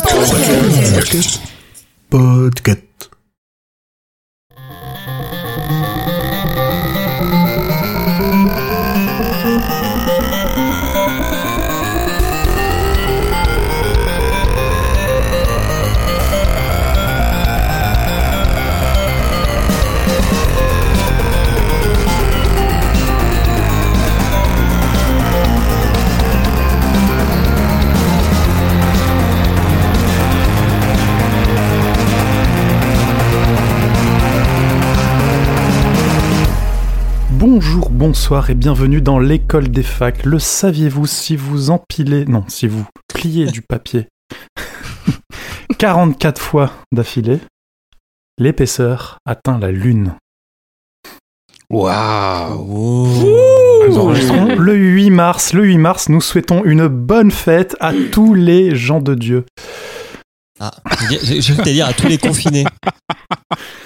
Podcast. Podcast. Bonsoir et bienvenue dans l'école des facs. Le saviez-vous si vous empilez, non, si vous pliez du papier 44 fois d'affilée, l'épaisseur atteint la lune. Waouh Nous enregistrons le 8 mars. Le 8 mars, nous souhaitons une bonne fête à tous les gens de Dieu. Ah, je je vais dire à tous les confinés.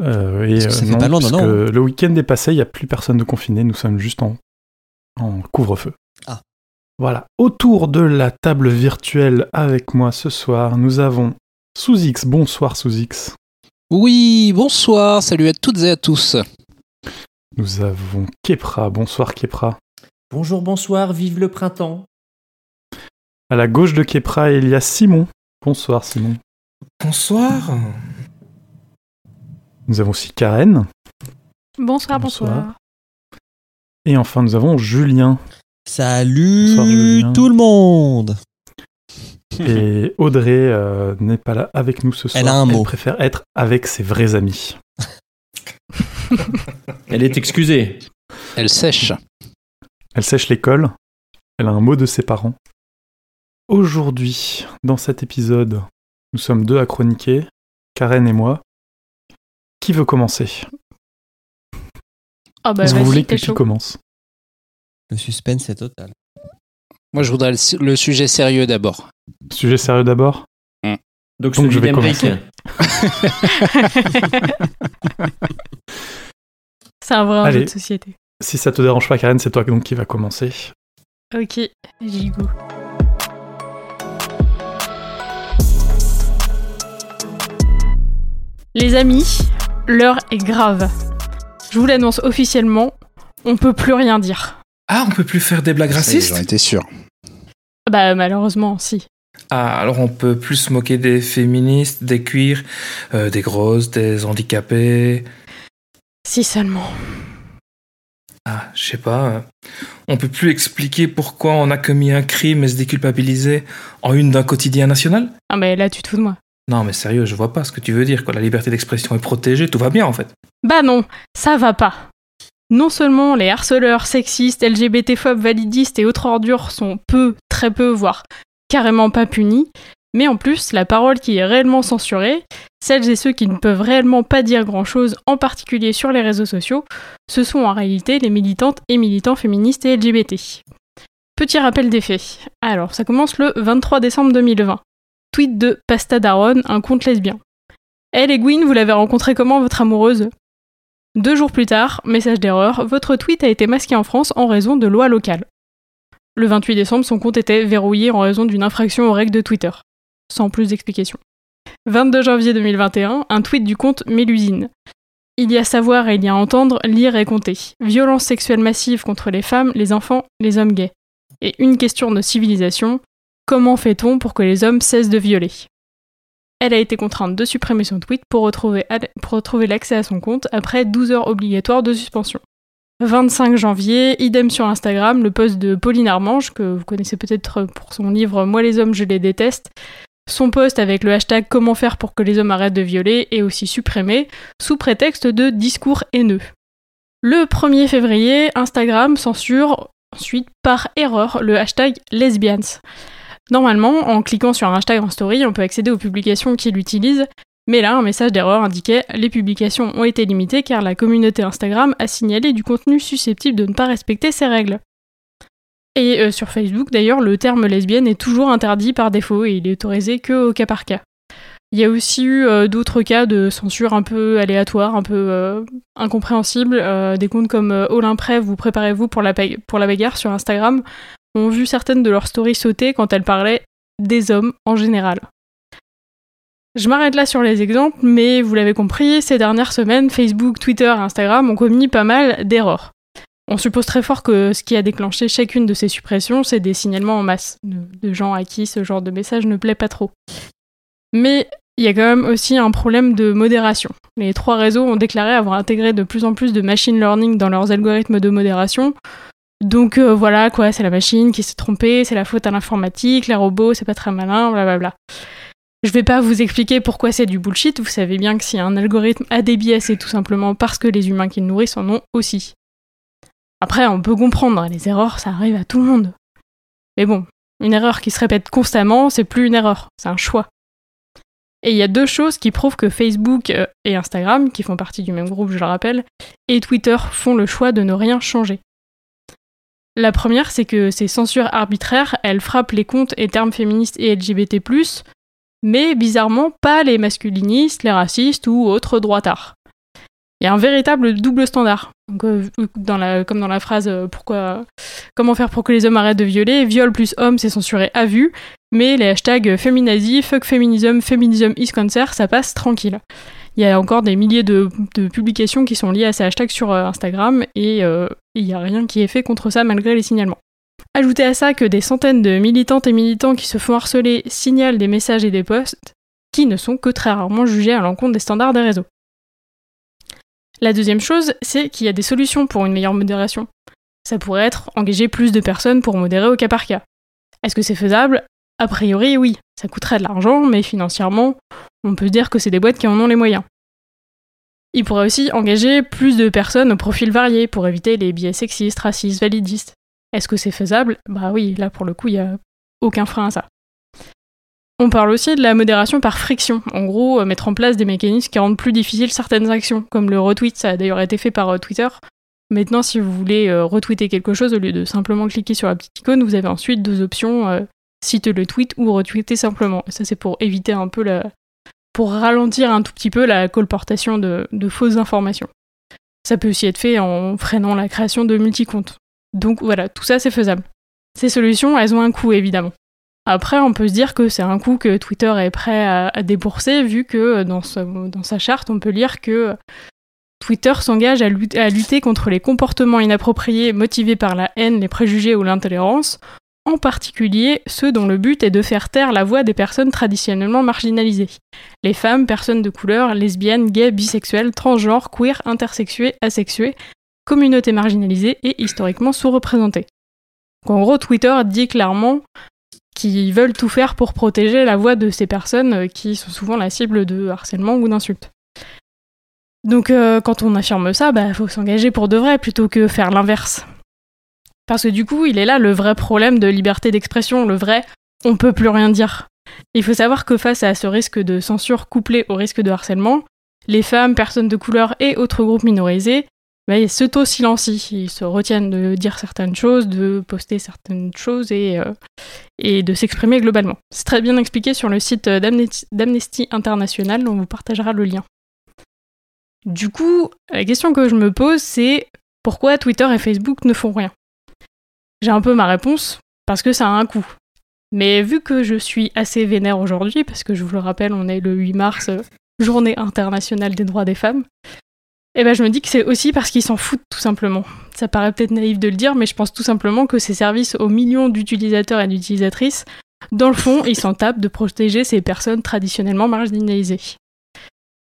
Euh, et, Parce que ça euh, fait non, pas loin, non, parce non. que Le week-end est passé, il n'y a plus personne de confiné, nous sommes juste en, en couvre-feu. Ah. Voilà. Autour de la table virtuelle avec moi ce soir, nous avons Sous-X. Bonsoir Sous-X. Oui, bonsoir, salut à toutes et à tous. Nous avons Kepra. Bonsoir Kepra. Bonjour, bonsoir, vive le printemps. À la gauche de Kepra, il y a Simon. Bonsoir Simon. Bonsoir. Nous avons aussi Karen. Bonsoir, Bonsoir. bonsoir. Et enfin, nous avons Julien. Salut Bonsoir, Julien. tout le monde Et Audrey euh, n'est pas là avec nous ce soir. Elle a un mot. préfère être avec ses vrais amis. Elle est excusée. Elle sèche. Elle sèche l'école. Elle a un mot de ses parents. Aujourd'hui, dans cet épisode, nous sommes deux à chroniquer, Karen et moi. Qui veut commencer? Ah bah vous voulez que t'es qui chaud. commence Le suspense est total. Moi, je voudrais le, su- le sujet sérieux d'abord. Sujet sérieux d'abord? Donc, Donc, je vais commencer. C'est un vrai enjeu de société. Si ça te dérange pas, Karen, c'est toi donc qui va commencer. Ok, j'y go. Les amis, l'heure est grave. Je vous l'annonce officiellement, on peut plus rien dire. Ah, on peut plus faire des blagues racistes J'en étais sûr. Bah malheureusement, si. Ah, alors on peut plus se moquer des féministes, des cuirs, euh, des grosses, des handicapés. Si seulement. Ah, je sais pas. euh, On peut plus expliquer pourquoi on a commis un crime et se déculpabiliser en une d'un quotidien national? Ah mais là tu te fous de moi. Non, mais sérieux, je vois pas ce que tu veux dire. Quoi. La liberté d'expression est protégée, tout va bien en fait. Bah non, ça va pas. Non seulement les harceleurs, sexistes, LGBT-phobes, validistes et autres ordures sont peu, très peu, voire carrément pas punis, mais en plus, la parole qui est réellement censurée, celles et ceux qui ne peuvent réellement pas dire grand-chose, en particulier sur les réseaux sociaux, ce sont en réalité les militantes et militants féministes et LGBT. Petit rappel des faits. Alors, ça commence le 23 décembre 2020. Tweet de Pasta Daron, un compte lesbien. Elle et Gwyn, vous l'avez rencontré comment, votre amoureuse? Deux jours plus tard, message d'erreur, votre tweet a été masqué en France en raison de lois locales. Le 28 décembre, son compte était verrouillé en raison d'une infraction aux règles de Twitter. Sans plus d'explications. 22 janvier 2021, un tweet du compte Mélusine. Il y a savoir et il y a entendre, lire et compter. Violence sexuelle massive contre les femmes, les enfants, les hommes gays. Et une question de civilisation, comment fait-on pour que les hommes cessent de violer? Elle a été contrainte de supprimer son tweet pour retrouver, l'accès à son compte après 12 heures obligatoires de suspension. 25 janvier, idem sur Instagram, le post de Pauline Armange, que vous connaissez peut-être pour son livre Moi les hommes, je les déteste. Son post avec le hashtag Comment faire pour que les hommes arrêtent de violer est aussi supprimé, sous prétexte de discours haineux. Le 1er février, Instagram censure ensuite par erreur le hashtag lesbians. Normalement, en cliquant sur un hashtag en story, on peut accéder aux publications qu'il utilise, mais là, un message d'erreur indiquait les publications ont été limitées car la communauté Instagram a signalé du contenu susceptible de ne pas respecter ces règles. Et euh, sur Facebook, d'ailleurs, le terme lesbienne est toujours interdit par défaut et il est autorisé que au cas par cas. Il y a aussi eu euh, d'autres cas de censure un peu aléatoires, un peu euh, incompréhensibles. Euh, des comptes comme Olymprev ou Préparez-vous pour la bagarre sur Instagram? Ont vu certaines de leurs stories sauter quand elles parlaient des hommes en général. Je m'arrête là sur les exemples, mais vous l'avez compris, ces dernières semaines, Facebook, Twitter Instagram ont commis pas mal d'erreurs. On suppose très fort que ce qui a déclenché chacune de ces suppressions, c'est des signalements en masse de, de gens à qui ce genre de message ne plaît pas trop. Mais il y a quand même aussi un problème de modération. Les trois réseaux ont déclaré avoir intégré de plus en plus de machine learning dans leurs algorithmes de modération. Donc euh, voilà, quoi, c'est la machine qui s'est trompée, c'est la faute à l'informatique, les robots, c'est pas très malin, blablabla. Je vais pas vous expliquer pourquoi c'est du bullshit, vous savez bien que si un algorithme a des biais, c'est tout simplement parce que les humains qui le nourrissent en ont aussi. Après, on peut comprendre, les erreurs, ça arrive à tout le monde. Mais bon, une erreur qui se répète constamment, c'est plus une erreur, c'est un choix. Et il y a deux choses qui prouvent que Facebook euh, et Instagram, qui font partie du même groupe, je le rappelle, et Twitter font le choix de ne rien changer. La première, c'est que ces censures arbitraires, elles frappent les comptes et termes féministes et LGBT+, mais bizarrement pas les masculinistes, les racistes ou autres droitards. Il y a un véritable double standard. Euh, comme dans la phrase euh, pourquoi, comment faire pour que les hommes arrêtent de violer, viol plus homme c'est censuré à vue, mais les hashtags féminazi, fuck féminisme, féminisme is cancer, ça passe tranquille. Il y a encore des milliers de, publications qui sont liées à ces hashtags sur euh, Instagram et euh, il n'y a rien qui est fait contre ça malgré les signalements. Ajoutez à ça que des centaines de militantes et militants qui se font harceler signalent des messages et des posts qui ne sont que très rarement jugés à l'encontre des standards des réseaux. La deuxième chose, c'est qu'il y a des solutions pour une meilleure modération. Ça pourrait être engager plus de personnes pour modérer au cas par cas. Est-ce que c'est faisable? A priori, oui. Ça coûterait de l'argent, mais financièrement, on peut dire que c'est des boîtes qui en ont les moyens. Il pourrait aussi engager plus de personnes au profil varié pour éviter les biais sexistes, racistes, validistes. Est-ce que c'est faisable? Bah oui, là pour le coup, il n'y a aucun frein à ça. On parle aussi de la modération par friction. En gros, euh, mettre en place des mécanismes qui rendent plus difficiles certaines actions, comme le retweet, ça a d'ailleurs été fait par euh, Twitter. Maintenant, si vous voulez euh, retweeter quelque chose, au lieu de simplement cliquer sur la petite icône, vous avez ensuite deux options, euh, cite le tweet ou retweeter simplement. Ça, c'est pour éviter un peu la... pour ralentir un tout petit peu la colportation de, de fausses informations. Ça peut aussi être fait en freinant la création de multicomptes. Donc voilà, tout ça, c'est faisable. Ces solutions, elles ont un coût, évidemment. Après, on peut se dire que c'est un coût que Twitter est prêt à, débourser, vu que euh, dans, sa- charte, on peut lire que Twitter s'engage à lutter contre les comportements inappropriés motivés par la haine, les préjugés ou l'intolérance, en particulier ceux dont le but est de faire taire la voix des personnes traditionnellement marginalisées. Les femmes, personnes de couleur, lesbiennes, gays, bisexuelles, transgenres, queer, intersexués, asexués, communautés marginalisées et historiquement sous-représentées. En gros, Twitter dit clairement qu'ils veulent tout faire pour protéger la voix de ces personnes euh, qui sont souvent la cible de harcèlement ou d'insultes. Donc euh, quand on affirme ça, bah faut s'engager pour de vrai plutôt que faire l'inverse. Parce que du coup, il est là le vrai problème de liberté d'expression, le vrai on peut plus rien dire. Il faut savoir que face à ce risque de censure couplé au risque de harcèlement, les femmes, personnes de couleur et autres groupes minorisés bah, ils s'auto-silencient, ils se retiennent de dire certaines choses, de poster certaines choses et, euh, et de s'exprimer globalement. C'est très bien expliqué sur le site euh, d'Amnesty d'Amnesty International, on vous partagera le lien. Du coup, la question que je me pose, c'est pourquoi Twitter et Facebook ne font rien? J'ai un peu ma réponse, parce que ça a un coût. Mais vu que je suis assez vénère aujourd'hui, parce que je vous le rappelle, on est le 8 mars, euh, journée internationale des droits des femmes, eh ben je me dis que c'est aussi parce qu'ils s'en foutent tout simplement. Ça paraît peut-être naïf de le dire, mais je pense tout simplement que ces services aux millions d'utilisateurs et d'utilisatrices, dans le fond, ils s'en tapent de protéger ces personnes traditionnellement marginalisées.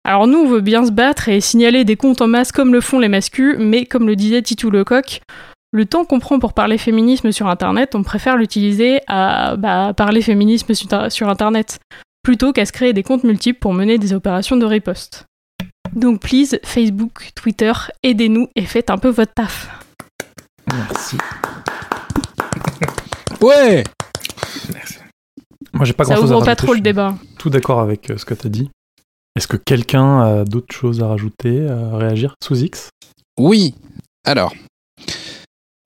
Alors nous, on veut bien se battre et signaler des comptes en masse comme le font les mascus, mais comme le disait Titou Lecoq, le temps qu'on prend pour parler féminisme sur Internet, on préfère l'utiliser à bah, parler féminisme sur, Internet, plutôt qu'à se créer des comptes multiples pour mener des opérations de riposte. Donc please, Facebook, Twitter, aidez-nous et faites un peu votre taf. Merci. Ouais Moi, j'ai pas Ça grand chose à ouvre pas rajouter, trop le débat. Tout d'accord avec euh, ce que tu as dit. Est-ce que quelqu'un a d'autres choses à rajouter, à réagir? Sous X? Oui. Alors,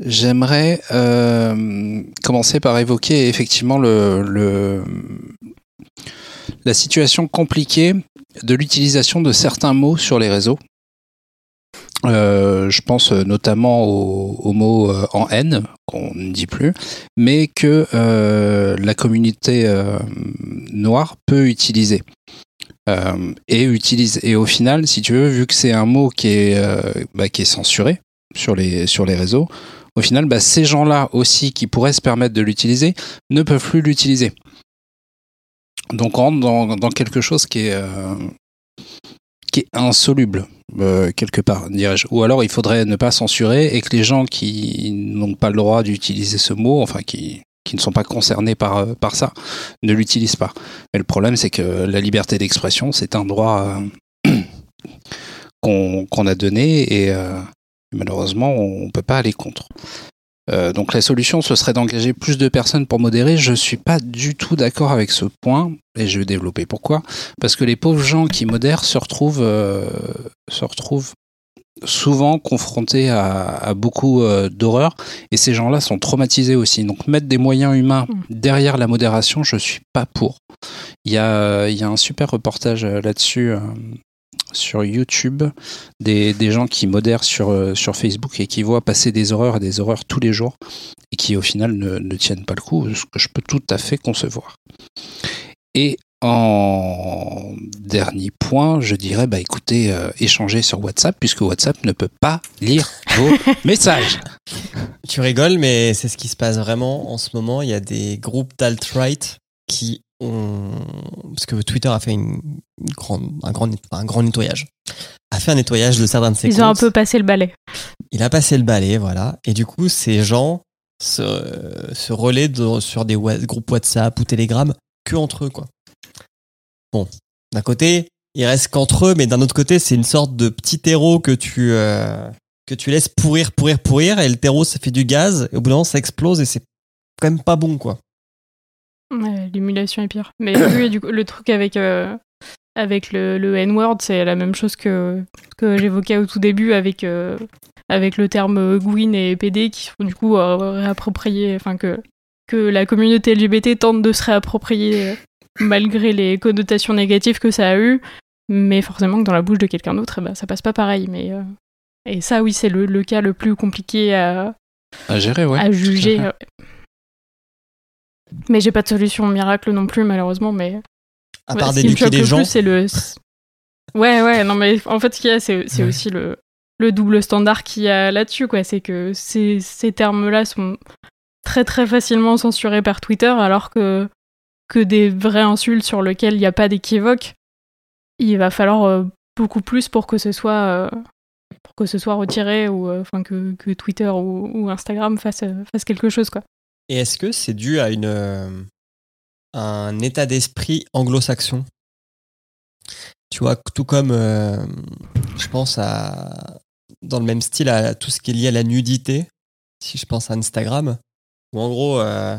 j'aimerais euh, commencer par évoquer effectivement le, la situation compliquée de l'utilisation de certains mots sur les réseaux. Euh, je pense notamment au, au mot euh, en haine, qu'on ne dit plus, mais que la communauté noire peut utiliser. Et utilise. Et au final, si tu veux, vu que c'est un mot qui est, bah, qui est censuré sur les, sur les réseaux, au final, bah, ces gens-là aussi qui pourraient se permettre de l'utiliser ne peuvent plus l'utiliser. Donc on rentre dans, quelque chose qui est, euh, insoluble, euh, quelque part, dirais-je. Ou alors il faudrait ne pas censurer et que les gens qui n'ont pas le droit d'utiliser ce mot, enfin qui, ne sont pas concernés par, euh, par ça, ne l'utilisent pas. Mais le problème, c'est que la liberté d'expression, c'est un droit qu'on a donné et malheureusement, on ne peut pas aller contre. Euh, donc la solution, ce serait d'engager plus de personnes pour modérer. Je suis pas du tout d'accord avec ce point et je vais développer pourquoi. Parce que les pauvres gens qui modèrent se retrouvent, euh, se retrouvent souvent confrontés à, à beaucoup euh, d'horreurs et ces gens-là sont traumatisés aussi. Donc mettre des moyens humains Mm. derrière la modération, je suis pas pour. Il y a, il y a un super reportage là-dessus. Sur YouTube, des, des gens qui modèrent sur, euh, sur Facebook et qui voient passer des horreurs et des horreurs tous les jours et qui au final ne, ne tiennent pas le coup, ce que je peux tout à fait concevoir. Et en dernier point, je dirais, bah écoutez, euh, échangez sur WhatsApp, puisque WhatsApp ne peut pas lire vos messages. Tu rigoles, mais c'est ce qui se passe vraiment en ce moment. Il y a des groupes d'alt-right qui Parce que Twitter a fait une grande, un, grand, un grand nettoyage. A fait un nettoyage de certains de ses Ils ont un peu passé le balai. Il a passé le balai, voilà. Et du coup, ces gens se, se relaient de- sur des groupes WhatsApp ou Telegram que entre eux, quoi. Bon, d'un côté, ils restent qu'entre eux, mais d'un autre côté, c'est une sorte de petit terreau que tu, euh, que tu laisses pourrir, pourrir, pourrir, et le terreau, ça fait du gaz, et au bout d'un moment, ça explose, et c'est quand même pas bon, quoi. Ouais, L'émulation est pire. Mais oui, du coup, le truc avec, euh, avec le, le N-word, c'est la même chose que, que j'évoquais au tout début avec, euh, avec le terme Gwyn et PD qui sont du coup euh, réappropriés, enfin que, que la communauté LGBT tente de se réapproprier euh, malgré les connotations négatives que ça a eu. Mais forcément que dans la bouche de quelqu'un d'autre, eh ben, ça passe pas pareil. Mais, et ça, oui, c'est le, le cas le plus compliqué à, À gérer, ouais. à juger. Ouais. Mais j'ai pas de solution miracle non plus, malheureusement. Mais À Ouais, part me d'éduquer le gens. c'est le. Ouais, ouais, non, mais en fait, ce qu'il y a, c'est Ouais. aussi le, le double standard qu'il y a là-dessus, quoi. C'est que ces, ces termes-là sont très, très facilement censurés par Twitter, alors que, que des vraies insultes sur lesquelles il n'y a pas d'équivoque, il va falloir euh, beaucoup plus pour que ce soit. euh, pour que ce soit retiré ou euh, enfin que, que Twitter ou, ou Instagram fasse, euh, fasse quelque chose quoi. Et est-ce que c'est dû à une euh, un état d'esprit anglo-saxon? Tu vois, tout comme euh, je pense à dans le même style à tout ce qui est lié à la nudité. Si je pense à Instagram, où en gros, euh,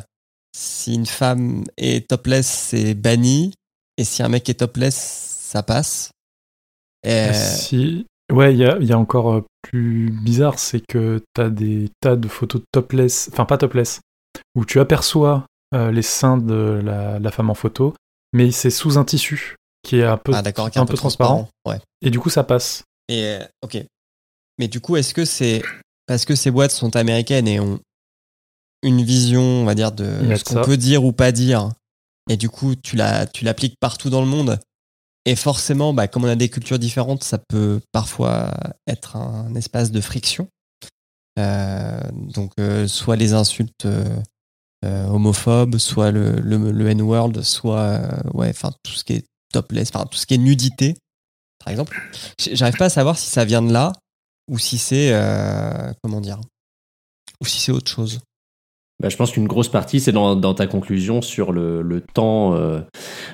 si une femme est topless, c'est banni, et si un mec est topless, ça passe. Et, Si... Ouais, il y y a encore plus bizarre, c'est que t'as des tas de photos topless, enfin pas topless, où tu aperçois euh, les seins de la, la femme en photo, mais c'est sous un tissu qui est un peu, ah d'accord, qui est un peu transparent, Ouais. et du coup ça passe. Et euh, ok. Mais du coup, est-ce que c'est parce que ces boîtes sont américaines et ont une vision, on va dire, de ce qu'on peut dire ou pas dire, et du coup, tu l'appliques partout dans le monde. Et forcément, bah, comme on a des cultures différentes, ça peut parfois être un espace de friction? Euh, donc, euh, soit les insultes euh, homophobes, soit le, le, le N-word, soit ouais, enfin tout ce qui est topless, enfin tout ce qui est nudité, par exemple. J'arrive pas à savoir si ça vient de là ou si c'est comment dire, ou si c'est autre chose. Bah, je pense qu'une grosse partie, c'est dans, dans ta conclusion sur le, le temps, euh,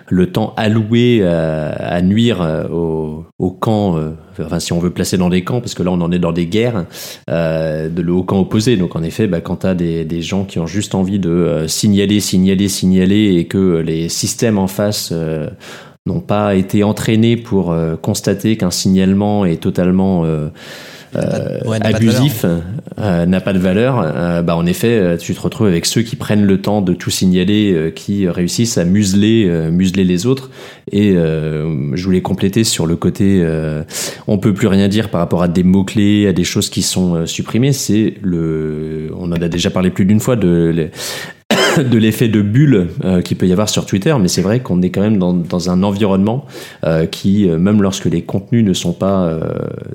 le temps alloué à, à nuire euh, au, au camp, euh, enfin si on veut placer dans des camps, parce que là on en est dans des guerres, euh, de le au camp opposé. Donc en effet, bah, quand tu as des, des gens qui ont juste envie de euh, signaler, signaler, signaler, et que les systèmes en face n'ont pas été entraînés pour constater qu'un signalement est totalement euh, ouais, abusif euh, n'a pas de valeur, euh, bah en effet, euh, tu te retrouves avec ceux qui prennent le temps de tout signaler, euh, qui réussissent à museler, euh, museler les autres. Et euh, je voulais compléter sur le côté, on peut plus rien dire par rapport à des mots clés, à des choses qui sont supprimées. C'est le, on en a déjà parlé plus d'une fois de le- de l'effet de bulle euh, peut y avoir sur Twitter, mais c'est vrai qu'on est quand même dans, dans un environnement euh, qui, euh, même lorsque les contenus ne sont pas euh,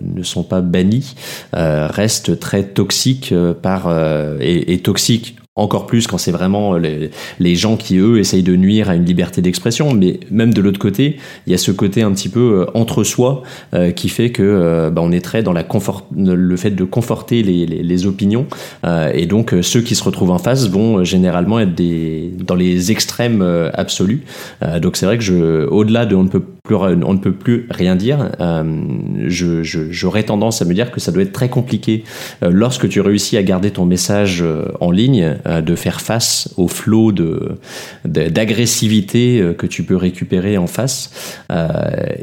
ne sont pas bannis, reste très toxique par et, et toxique encore plus quand c'est vraiment les, les gens qui eux essayent de nuire à une liberté d'expression. Mais même de l'autre côté il y a ce côté un petit peu euh, entre soi euh, qui fait que euh, bah, on est très dans la confort le fait de conforter les, opinions. Euh, et donc euh, ceux qui se retrouvent en face vont euh, généralement être des dans les extrêmes euh, absolus. Euh, donc c'est vrai que au-delà de on ne peut on ne peut plus rien dire. Euh, j'aurais tendance à me dire que ça doit être très compliqué euh, lorsque tu réussis à garder ton message euh, en ligne euh, de faire face au flot de d'agressivité que tu peux récupérer en face.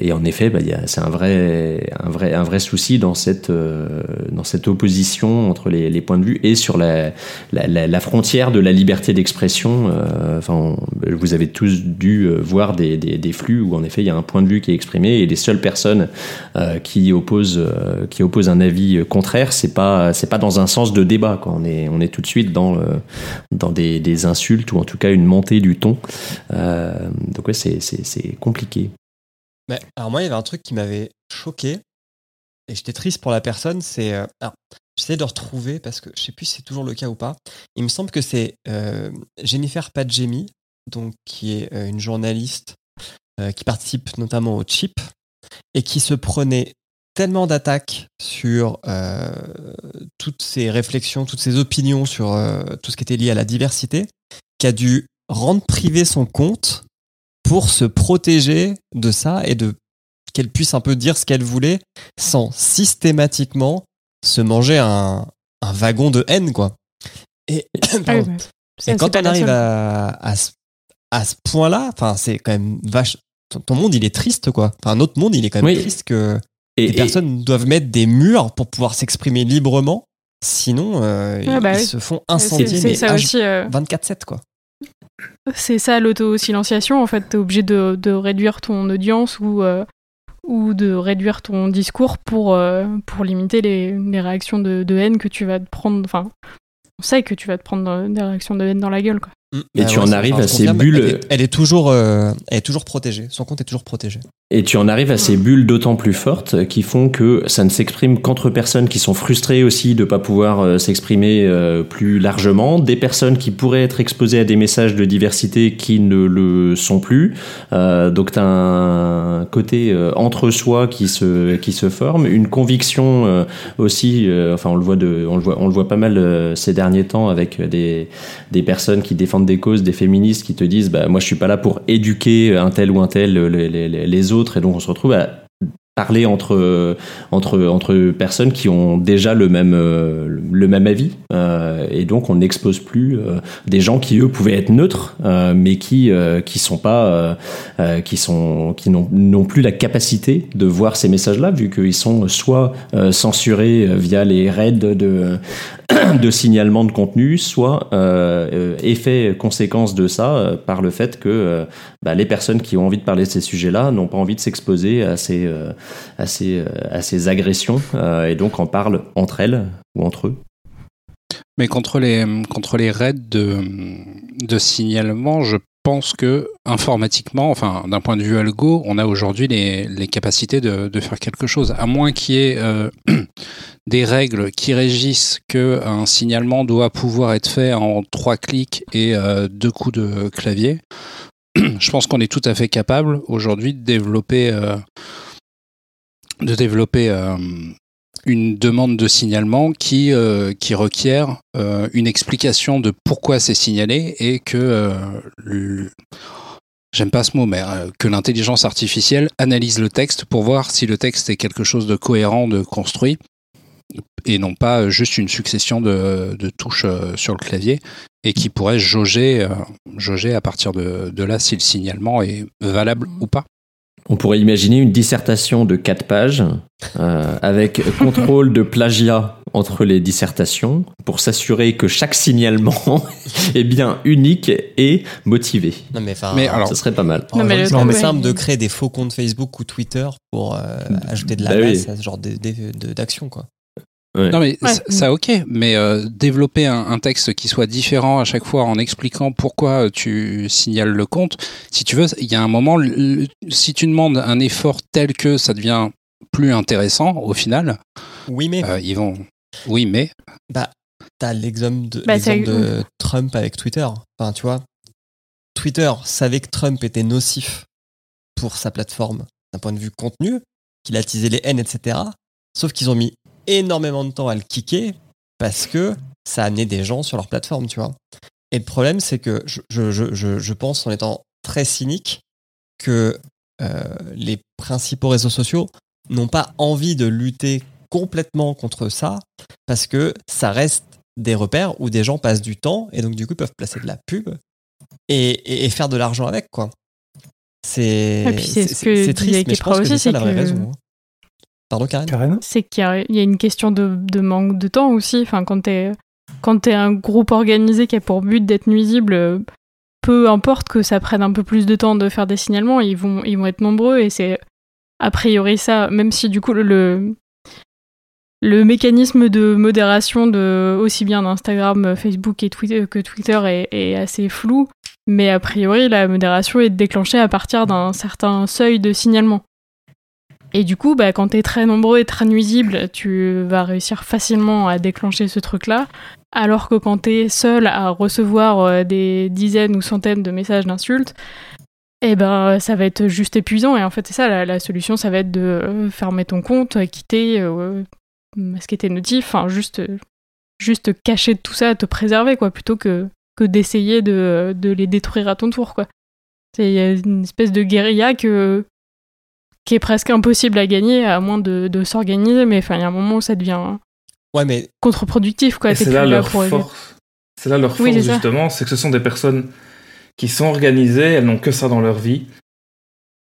Et en effet bah, c'est un vrai un vrai un vrai souci dans cette dans cette opposition entre les, points de vue et sur la la, la, frontière de la liberté d'expression. Enfin vous avez tous dû voir des, des, des flux où en effet il y a un point de vue qui est exprimé et les seules personnes euh, qui opposent euh, qui opposent un avis euh, contraire c'est pas c'est pas dans un sens de débat on est on est tout de suite dans dans des, des insultes ou en tout cas une montée du ton donc ouais c'est c'est compliqué Mais, alors moi, il y avait un truc qui m'avait choqué et j'étais triste pour la personne. C'est euh, j'essaie de retrouver parce que je sais plus si c'est toujours le cas ou pas. Il me semble que c'est Jennifer Padjemi, donc qui est une journaliste euh, qui participe notamment au Chip et qui se prenait tellement d'attaques sur euh, toutes ses réflexions, toutes ses opinions sur euh, tout ce qui était lié à la diversité, qui a dû rendre privé son compte pour se protéger de ça et de qu'elle puisse un peu dire ce qu'elle voulait sans systématiquement se manger un, un wagon de haine quoi. Et, quand on arrive à, à ce, à ce point-là, enfin c'est quand même vache. Ton, ton monde il est triste quoi. Enfin notre monde il est quand même Oui. triste que et, les et- personnes doivent mettre des murs pour pouvoir s'exprimer librement. Sinon euh, Ouais, bah ils oui. se font incendier c'est mais ça H- aussi. euh, 24/7 quoi. C'est ça l'auto-silenciation, en fait, t'es obligé de, de réduire ton audience ou, euh, ou de réduire ton discours pour, euh, pour limiter les, les réactions de, de haine que tu vas te prendre. Enfin, on sait que tu vas te prendre des réactions de haine dans la gueule, quoi. Et tu en arrives à ces confirme, bulles- Elle est, elle est toujours, euh, elle est toujours protégée. Son compte est toujours protégé. Et tu en arrives à ces bulles d'autant plus fortes qui font que ça ne s'exprime qu'entre personnes qui sont frustrées aussi de pas pouvoir euh, s'exprimer euh, plus largement, des personnes qui pourraient être exposées à des messages de diversité qui ne le sont plus. Euh, donc tu as un côté euh, entre soi qui se qui se forme, une conviction euh, aussi. euh, enfin, on le voit de, on le voit, on le voit pas mal euh, ces derniers temps avec des des personnes qui défendent des causes, des féministes qui te disent bah moi je suis pas là pour éduquer un tel ou un tel les, les, les autres et donc on se retrouve à parler entre entre entre personnes qui ont déjà le même euh, le même avis euh, et donc on n'expose plus euh, des gens qui eux pouvaient être neutres mais qui qui sont pas qui sont qui n'ont plus la capacité de voir ces messages là vu qu'ils sont soit censurés via les raids de de signalement de contenu, soit euh, effet conséquence de ça euh, par le fait que euh, bah, les personnes qui ont envie de parler de ces sujets-là n'ont pas envie de s'exposer à ces à ces euh, à ces agressions euh, et donc en parlent entre elles ou entre eux. Mais contre les, contre les raids de, de signalement, je pense que informatiquement, enfin d'un point de vue algo, on a aujourd'hui les, les capacités de, de faire quelque chose. À moins qu'il y ait euh, des règles qui régissent que un signalement doit pouvoir être fait en trois clics et deux coups de clavier. je pense qu'on est tout à fait capable aujourd'hui de développer, de développer euh, une demande de signalement qui, euh, qui requiert euh, une explication de pourquoi c'est signalé et que euh, j'aime pas ce mot, mais que l'intelligence artificielle analyse le texte pour voir si le texte est quelque chose de cohérent, de construit et non pas juste une succession de, de touches sur le clavier et qui pourrait jauger, jauger à partir de, de là si le signalement est valable ou pas. On pourrait imaginer une dissertation de 4 pages euh, avec contrôle de plagiat entre les dissertations pour s'assurer que chaque signalement est bien unique et motivé. Non, mais enfin, Mais alors- Ce serait pas mal. Non, mais c'est ouais. simple de créer des faux comptes Facebook ou Twitter pour euh, ajouter de la Bah oui. masse à ce genre d'action, quoi. Ouais. Non mais Ouais. ça, ça, ok, mais euh, développer un, un texte qui soit différent à chaque fois en expliquant pourquoi tu signales le compte, si tu veux, il y a un moment, le- si tu demandes un effort tel que ça devient plus intéressant au final, Oui, mais euh, ils vont. Oui, mais bah, t'as l'exemple de, Bah, l'exemple de Trump avec Twitter. Enfin, tu vois, Twitter savait que Trump était nocif pour sa plateforme d'un point de vue contenu, qu'il attisait les haines, etc. Sauf qu'ils ont mis énormément de temps à le kicker parce que ça a amené des gens sur leur plateforme, tu vois. Et le problème, c'est que je, je, je, je, pense, en étant très cynique, que euh, les principaux réseaux sociaux n'ont pas envie de lutter complètement contre ça parce que ça reste des repères où des gens passent du temps et donc du coup peuvent placer de la pub et, et- et faire de l'argent avec quoi. C'est c'est triste, mais je pense que c'est la vraie raison. Pardon Karen Karen c'est qu'il y, a- il y a une question de, de manque de temps aussi. Enfin, quand t'es quand t'es un groupe organisé qui a pour but d'être nuisible, peu importe que ça prenne un peu plus de temps de faire des signalements, ils vont ils vont être nombreux et c'est a priori ça. Même si du coup le le mécanisme de modération de aussi bien d'Instagram, Facebook et Twitter que Twitter est, est assez flou, mais a priori la modération est déclenchée à partir d'un certain seuil de signalement. Et du coup, bah, quand t'es très nombreux et très nuisible, tu vas réussir facilement à déclencher ce truc-là. Alors que quand t'es seul à recevoir euh, des dizaines ou centaines de messages d'insultes, eh ben, ça va être juste épuisant. Et en fait, c'est ça, la, solution, ça va être de euh, fermer ton compte, euh, quitter, euh, masquer tes notifs, enfin, juste, euh, juste cacher tout ça, te préserver, quoi, plutôt que, d'essayer de, les détruire à ton tour, quoi. C'est une espèce de guérilla que, qui est presque impossible à gagner à moins de, de s'organiser, mais enfin, il y a un moment où ça devient Ouais, mais contre-productif, quoi. C'est là là leur pour force. C'est là leur Oui, force, justement, c'est que ce sont des personnes qui sont organisées, elles n'ont que ça dans leur vie.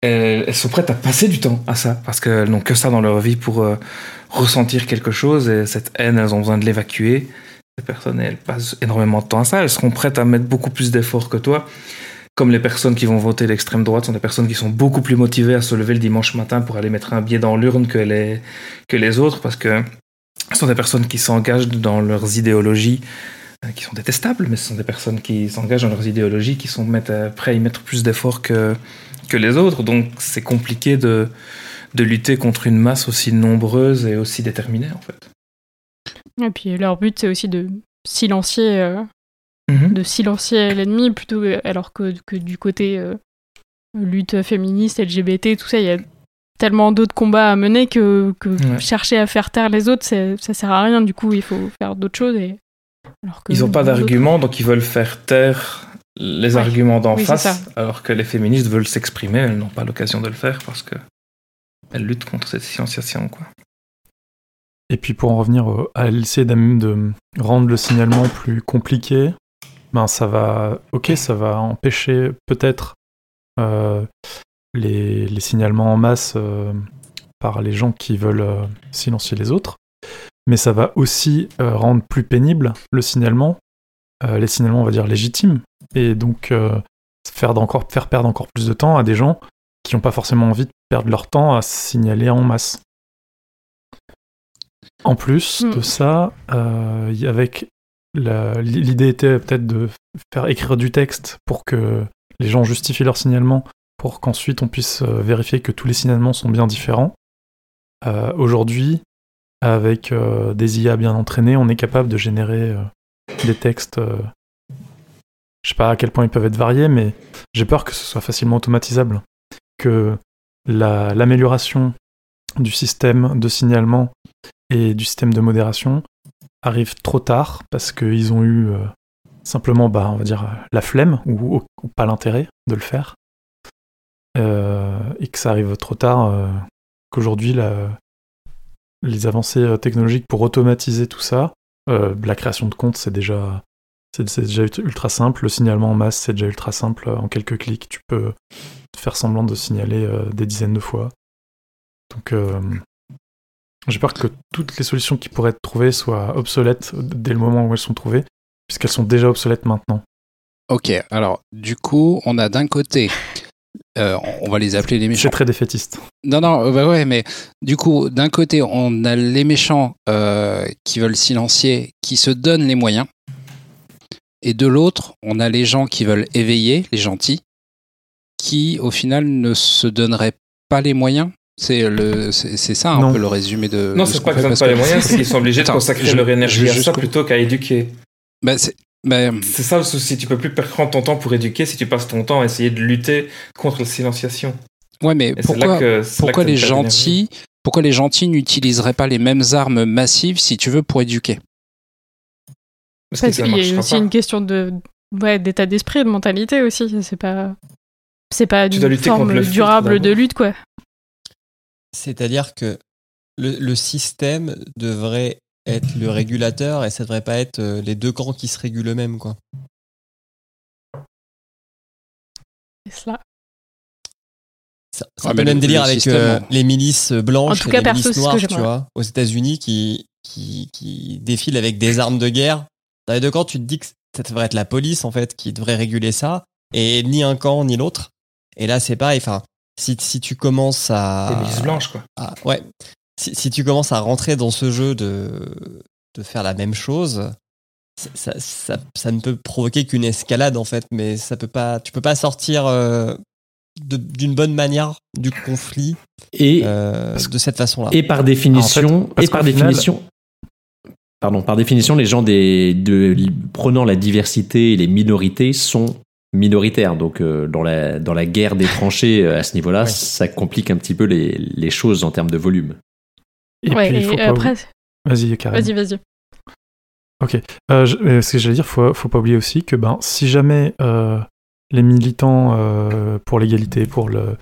Elles, elles sont prêtes à passer du temps à ça, parce qu'elles n'ont que ça dans leur vie pour euh, ressentir quelque chose, et cette haine, elles ont besoin de l'évacuer. Ces personnes, elles passent énormément de temps à ça, elles seront prêtes à mettre beaucoup plus d'efforts que toi. Comme les personnes qui vont voter l'extrême droite sont des personnes qui sont beaucoup plus motivées à se lever le dimanche matin pour aller mettre un billet dans l'urne que les, que les autres, parce que ce sont des personnes qui s'engagent dans leurs idéologies euh, qui sont détestables, mais ce sont des personnes qui s'engagent dans leurs idéologies, qui sont euh, prêts à y mettre plus d'efforts que, que les autres. Donc c'est compliqué de, de lutter contre une masse aussi nombreuse et aussi déterminée, en fait. Et puis leur but, c'est aussi de silencier, euh, Mhm. de silencier l'ennemi, plutôt que- alors que, que du côté euh, lutte féministe, LGBT, tout ça, il y a tellement d'autres combats à mener que, que Ouais. chercher à faire taire les autres, ça sert à rien. Du coup, il faut faire d'autres choses. Et... Alors que Ils n'ont pas d'arguments, donc ils veulent faire taire les Ouais. arguments d'en Oui, face, alors que les féministes veulent s'exprimer, elles n'ont pas l'occasion de le faire parce que elles luttent contre cette silenciation, quoi. Et puis pour en revenir à essayer d'am- de rendre le signalement plus compliqué, ben ça va, ok, ça va empêcher peut-être euh, les, les signalements en masse euh, par les gens qui veulent euh, silencier les autres, mais ça va aussi euh, rendre plus pénible le signalement, euh, les signalements on va dire légitimes, et donc euh, faire, d'encore, faire perdre encore plus de temps à des gens qui n'ont pas forcément envie de perdre leur temps à signaler en masse. En plus Mm. de ça, euh, y- avec l'idée était peut-être de faire écrire du texte pour que les gens justifient leur signalement, pour qu'ensuite on puisse euh, vérifier que tous les signalements sont bien différents. Euh, Aujourd'hui, avec euh, des IA bien entraînés, on est capable de générer des textes. je sais pas à quel point ils peuvent être variés, mais j'ai peur que ce soit facilement automatisable, que la- l'amélioration du système de signalement et du système de modération arrive trop tard parce qu'ils ont eu euh, simplement, bah, on va dire, euh, la flemme ou, pas l'intérêt de le faire. Euh, et que ça arrive trop tard, qu'aujourd'hui, les avancées technologiques pour automatiser tout ça, la création de comptes, c'est déjà, déjà ultra simple, le signalement en masse, c'est déjà ultra simple, en quelques clics, tu peux faire semblant de signaler des dizaines de fois. Donc, j'ai peur que toutes les solutions qui pourraient être trouvées soient obsolètes dès le moment où elles sont trouvées, puisqu'elles sont déjà obsolètes maintenant. Ok, alors du coup, on a d'un côté, euh, on va les appeler les C'est méchants. très défaitiste. Non, non, euh, bah ouais, mais du coup, d'un côté, on a les méchants euh, qui veulent silencier, qui se donnent les moyens. Et de l'autre, on a les gens qui veulent éveiller, les gentils, qui au final ne se donneraient pas les moyens. C'est le, c'est ça un Non. peu le résumé de. Non, c'est ce pas qu'ils n'ont pas les moyens, c'est qu'ils sont obligés de consacrer je- leur énergie à ça plutôt qu'à éduquer. Bah, c'est- bah, C'est ça le souci, tu peux plus prendre ton temps pour éduquer si tu passes ton temps à essayer de lutter contre la silenciation. ouais, mais Et pourquoi, que, pourquoi les gentils, pourquoi les gentils n'utiliseraient pas les mêmes armes massives si tu veux pour éduquer? Parce qu'il y a aussi pas. une question de ouais, d'état d'esprit et de mentalité aussi. C'est pas c'est pas Tu une forme durable de lutte quoi. C'est-à-dire que le, le système devrait être le régulateur et ça devrait pas être euh, les deux camps qui se régulent eux-mêmes, quoi. C'est cela. Ça, Ouais, ça mais le même délire le avec système, euh, hein. les milices blanches En tout et cas, les perso, milices c'est noires, tu vois, aux États-Unis qui, qui, qui défilent avec des armes de guerre. Dans les deux camps, tu te dis que ça devrait être la police, en fait, qui devrait réguler ça, et ni un camp ni l'autre. Et là, c'est pareil, enfin, si, si tu commences à. Des blanches, quoi. Ouais. Si, si tu commences à rentrer dans ce jeu de, de faire la même chose, ça, ça, ça- ça ne peut provoquer qu'une escalade en fait, mais ça peut pas, tu peux pas sortir euh, de- d'une bonne manière du conflit Et, euh, de cette façon-là. et par définition, En fait, parce et par définition, pardon, par définition, les gens des, de, prenant la diversité et les minorités sont minoritaires. Donc, euh, dans, la, dans la guerre des tranchées, euh, à ce niveau-là, Ouais. ça complique un petit peu les, les choses en termes de volume. Et ouais, puis, il et faut pas après, Vas-y, Karen. vas-y, vas-y. Euh, je- euh, ce que j'allais dire, faut, faut pas oublier aussi que ben, si jamais euh, les militants euh, pour l'égalité, pour le,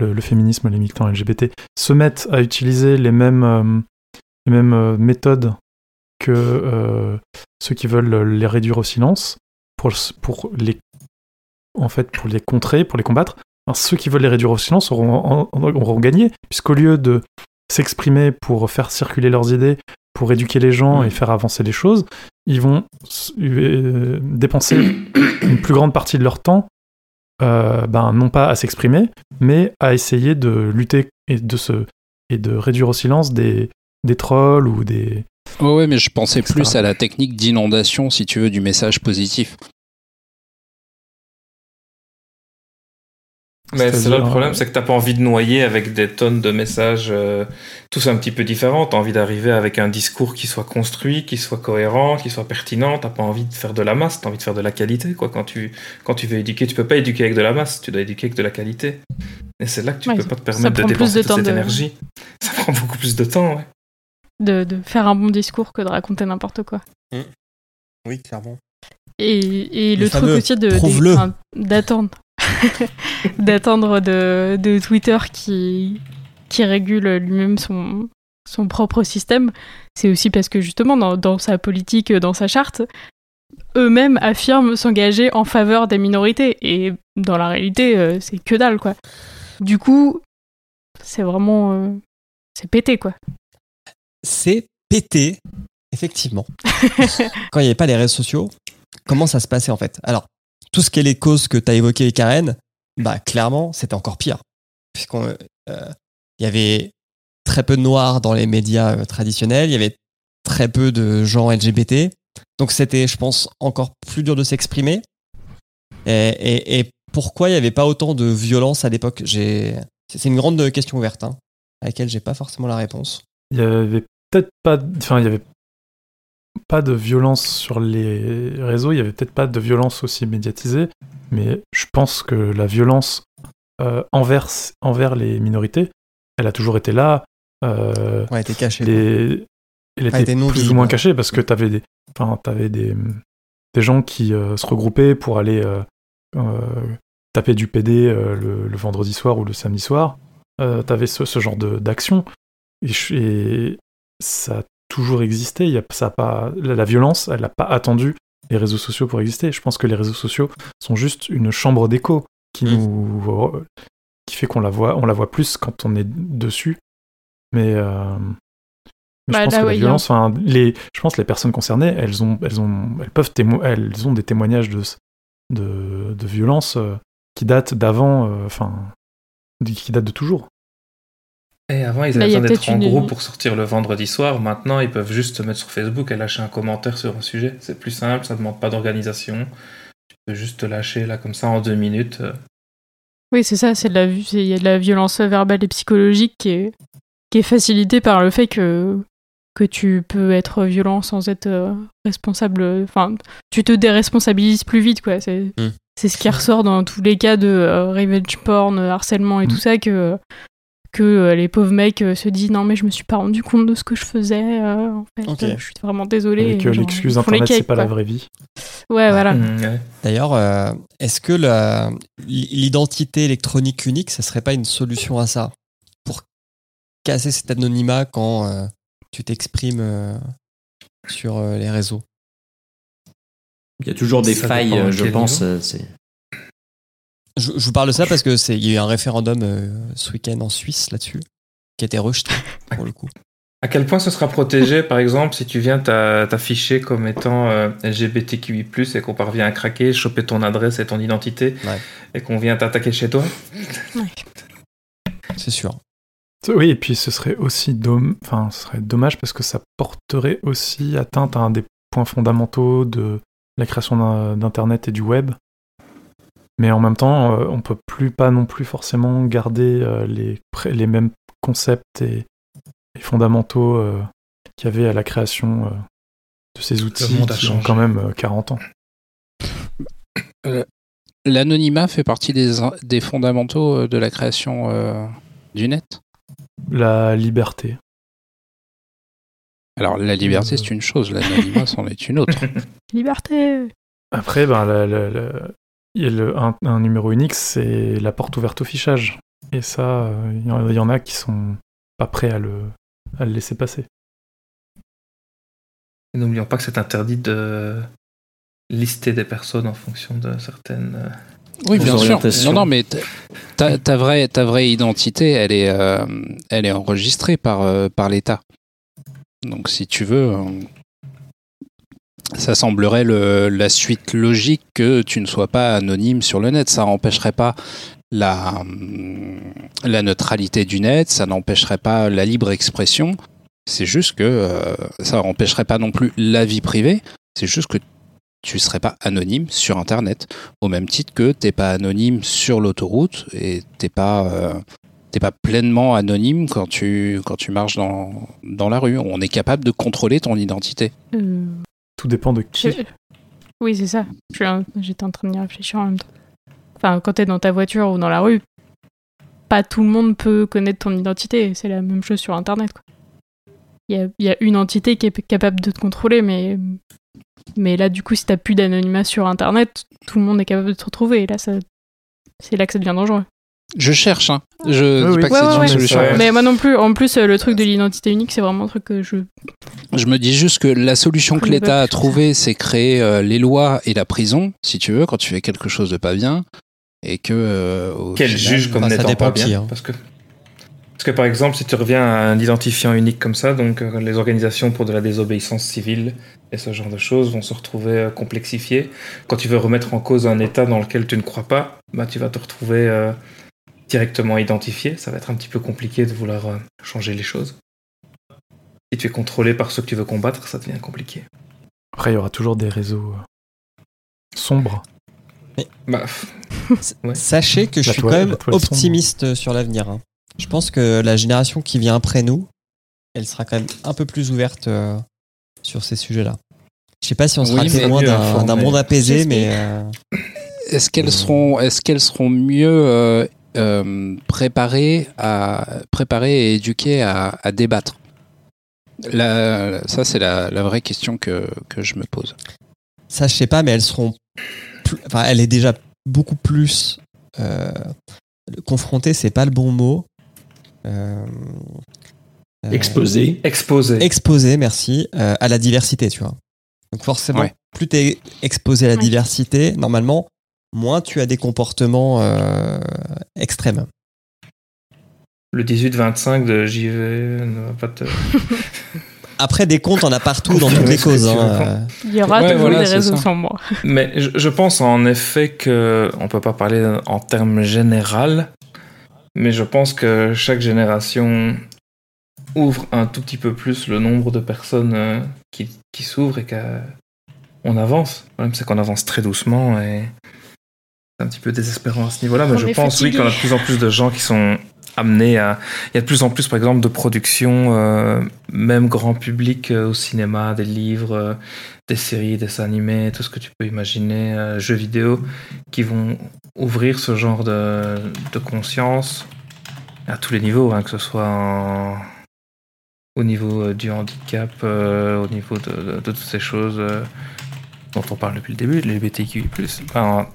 le, le féminisme, les militants LGBT, se mettent à utiliser les mêmes, euh, les mêmes méthodes que euh, ceux qui veulent les réduire au silence, pour, pour les, en fait, pour les contrer, pour les combattre, ceux qui veulent les réduire au silence auront, auront gagné, puisqu'au lieu de s'exprimer pour faire circuler leurs idées, pour éduquer les gens et faire avancer les choses, ils vont euh, dépenser une plus grande partie de leur temps, euh, ben, non pas à s'exprimer, mais à essayer de lutter et de, se, et de réduire au silence des, des trolls ou des... Ouais, mais je pensais Etc. plus à la technique d'inondation, si tu veux, du message positif. Mais c'est là le problème, c'est que t'as pas envie de noyer avec des tonnes de messages euh, tous un petit peu différents. T'as envie d'arriver avec un discours qui soit construit, qui soit cohérent, qui soit pertinent. T'as pas envie de faire de la masse, t'as envie de faire de la qualité. Quoi. Quand, tu, quand tu veux éduquer, tu peux pas éduquer avec de la masse, tu dois éduquer avec de la qualité. Et c'est là que tu Ouais, peux pas te permettre de dépenser de toute cette de- énergie. Ça prend beaucoup plus de temps, ouais. De, de faire un bon discours que de raconter n'importe quoi. Oui, clairement. Et, et Le le, truc aussi de d'attendre d'attendre de, de Twitter qui qui régule lui-même son son propre système, c'est aussi parce que justement dans, dans sa politique, dans sa charte, eux-mêmes affirment s'engager en faveur des minorités et dans la réalité euh, c'est que dalle quoi. Du coup, c'est vraiment euh, c'est pété quoi. C'est pété, effectivement. Quand il n'y avait pas les réseaux sociaux, comment ça se passait en fait? Alors, tout ce qui est les causes que tu as évoquées, Karen, bah clairement, c'était encore pire. Puisqu'on euh, y avait très peu de noirs dans les médias euh, traditionnels, il y avait très peu de gens LGBT. Donc c'était, je pense, encore plus dur de s'exprimer. Et, et- et pourquoi il n'y avait pas autant de violence à l'époque? C'est une grande question ouverte, hein, à laquelle j'ai pas forcément la réponse. Il y avait peut-être pas... Enfin, il y avait pas de violence sur les réseaux, il y avait peut-être pas de violence aussi médiatisée, mais je pense que la violence euh, envers, envers les minorités, elle a toujours été là. euh, Ouais, elle était cachée. les- elle était elle était non plus ou moins ouais. cachée parce que tu avais des, enfin, t'avais des, des gens qui euh, se regroupaient pour aller euh, taper du PD le, le vendredi soir ou le samedi soir. Tu avais ce, ce genre de- d'action et, je- et ça toujours existé. Il y a, ça a pas, la, la violence, elle n'a pas attendu les réseaux sociaux pour exister. Je pense que les réseaux sociaux sont juste une chambre d'écho qui Mm. nous fait qu'on la voit, on la voit plus quand on est dessus. Mais, euh, mais Bah, je pense que la violence, enfin, les, je pense que les personnes concernées, elles ont, elles ont, elles peuvent témo- elles ont des témoignages de, de, de violence euh, qui datent d'avant, euh, enfin, qui datent de toujours. Et avant, ils Là, avaient besoin d'être en une- groupe pour sortir le vendredi soir. Maintenant, ils peuvent juste se mettre sur Facebook et lâcher un commentaire sur un sujet. C'est plus simple, ça demande pas d'organisation. Tu peux juste te lâcher là comme ça en deux minutes. euh. Oui, c'est ça, c'est de la, il y a de la violence verbale et psychologique qui est, qui est facilitée par le fait que, que tu peux être violent sans être euh, responsable. Enfin, tu te déresponsabilises plus vite, quoi. C'est, Mm. c'est ce qui ressort dans tous les cas de euh, revenge porn, harcèlement et Mm. tout ça, que, que euh, les pauvres mecs euh, se disent non, mais je me suis pas rendu compte de ce que je faisais. euh, en fait, je suis vraiment désolé. Avec l'excuse internet, c'est pas la vraie vie. Ouais, voilà. Mm, ouais. D'ailleurs, euh, est-ce que la- l'identité électronique unique, ça serait pas une solution à ça? Pour casser cet anonymat quand euh, tu t'exprimes euh, sur euh, les réseaux? Il y a toujours des Ça failles, je pense. euh, c'est- je, je vous parle de ça parce que c'est il y a eu un référendum euh, ce week-end en Suisse là-dessus qui a été rejeté pour le coup. À quel point ce sera protégé, par exemple, si tu viens t'a- t'afficher comme étant euh, LGBTQI+, et qu'on parvient à craquer, choper ton adresse et ton identité, Ouais. et qu'on vient t'attaquer chez toi? C'est sûr. Oui, et puis ce serait aussi dom- enfin, ce serait dommage parce que ça porterait aussi atteinte à un des points fondamentaux de la création d'Internet et du web. Mais en même temps, euh, on peut plus pas non plus forcément garder euh, les, les mêmes concepts et, et fondamentaux euh, qu'il y avait à la création euh, de ces outils qui ont quand même euh, 40 ans. L'anonymat fait partie des, des fondamentaux de la création euh, du net? La liberté. Alors la liberté Euh. c'est une chose, l'anonymat c'en est une autre. Liberté. Après, ben, la- la- la- le- un, un numéro unique, c'est la porte ouverte au fichage. Et ça, euh, il y, en- il y en a qui sont pas prêts à le, à le laisser passer. Et N'oublions pas que c'est interdit de lister des personnes en fonction de certaines... euh, Oui, bien sûr. Non, non, mais ta, ta vraie, ta vraie identité, elle est, euh, elle est enregistrée par, euh, par l'État. Donc, si tu veux, euh, ça semblerait le- la suite logique que tu ne sois pas anonyme sur le net. Ça n'empêcherait pas la, hum, neutralité du net, ça n'empêcherait pas la libre expression. C'est juste que euh, ça n'empêcherait pas non plus la vie privée. C'est juste que tu serais pas anonyme sur Internet au même titre que t'es pas anonyme sur l'autoroute et t'es pas euh, pas pleinement anonyme quand tu quand tu marches dans, dans la rue. On est capable de contrôler ton identité. Euh, Tout dépend de qui. Oui, c'est ça. J'étais en train d'y réfléchir en même temps. Enfin, quand t'es dans ta voiture ou dans la rue, pas tout le monde peut connaître ton identité. C'est la même chose sur Internet. quoi. Il y a, il y a une entité qui est capable de te contrôler, mais, mais là, du coup, si t'as plus d'anonymat sur Internet, tout le monde est capable de te retrouver. Et là, ça, c'est là que ça devient dangereux. Je cherche, hein. Je Oui, dis oui. pas que Ouais, c'est ouais, une ouais. solution. Ouais. Mais moi non plus. En plus, le truc de l'identité unique, c'est vraiment un truc que je. Je me dis juste que la solution que l'État a trouvée, c'est créer euh, les lois et la prison, si tu veux, quand tu fais quelque chose de pas bien, et que euh, Quel final- juge comme bah, ça n'étant dépend pas bien qui, hein. parce que parce que par exemple si tu reviens à un identifiant unique comme ça donc euh, les organisations pour de la désobéissance civile et ce genre de choses vont se retrouver euh, complexifiées quand tu veux remettre en cause un état dans lequel tu ne crois pas bah tu vas te retrouver euh, directement identifié ça va être un petit peu compliqué de vouloir euh, changer les choses si tu es contrôlé par ceux que tu veux combattre ça devient compliqué Après, il y aura toujours des réseaux euh, sombres. bah Ouais. Sachez que je La suis toile- quand même sombre. optimiste sur l'avenir. hein. Je pense que la génération qui vient après nous, elle sera quand même un peu plus ouverte euh, sur ces sujets-là. Je sais pas si on sera Oui, mais témoin d'un monde apaisé, mais euh, Est-ce qu'elles seront, est-ce qu'elles seront mieux euh, euh, préparées à préparées et éduquées à, à débattre La- Ça, c'est la, la vraie question que, que je me pose. ça je sais pas, mais elles seront, plus- enfin, elle est déjà beaucoup plus euh, confrontée, c'est pas le bon mot. Euh, euh, Exposé. exposé exposé, merci, euh, à la diversité, tu vois. Donc forcément, Ouais. plus tu es exposé à la diversité, normalement, moins tu as des comportements euh, extrêmes. le 18-25 de JV ne va pas te. Après, des comptes, on a partout dans toutes les causes. hein. Il y aura Ouais, toujours voilà, des réseaux sans moi. Mais je, je pense en effet que on peut pas parler en termes général, mais je pense que chaque génération ouvre un tout petit peu plus le nombre de personnes euh, qui, qui s'ouvrent et qu'on avance. Le problème c'est qu'on avance très doucement et un petit peu désespérant à ce niveau-là. Mais On je pense oui fatigué. qu'on a de plus en plus de gens qui sont amenés à. Il y a de plus en plus par exemple de productions, euh, même grand public euh, au cinéma, des livres. euh, des séries, des dessins animés, tout ce que tu peux imaginer, jeux vidéo, qui vont ouvrir ce genre de, de conscience à tous les niveaux, hein, que ce soit en- au niveau du handicap, au niveau de, de- de toutes ces choses dont on parle depuis le début, les LGBTQI+. Enfin,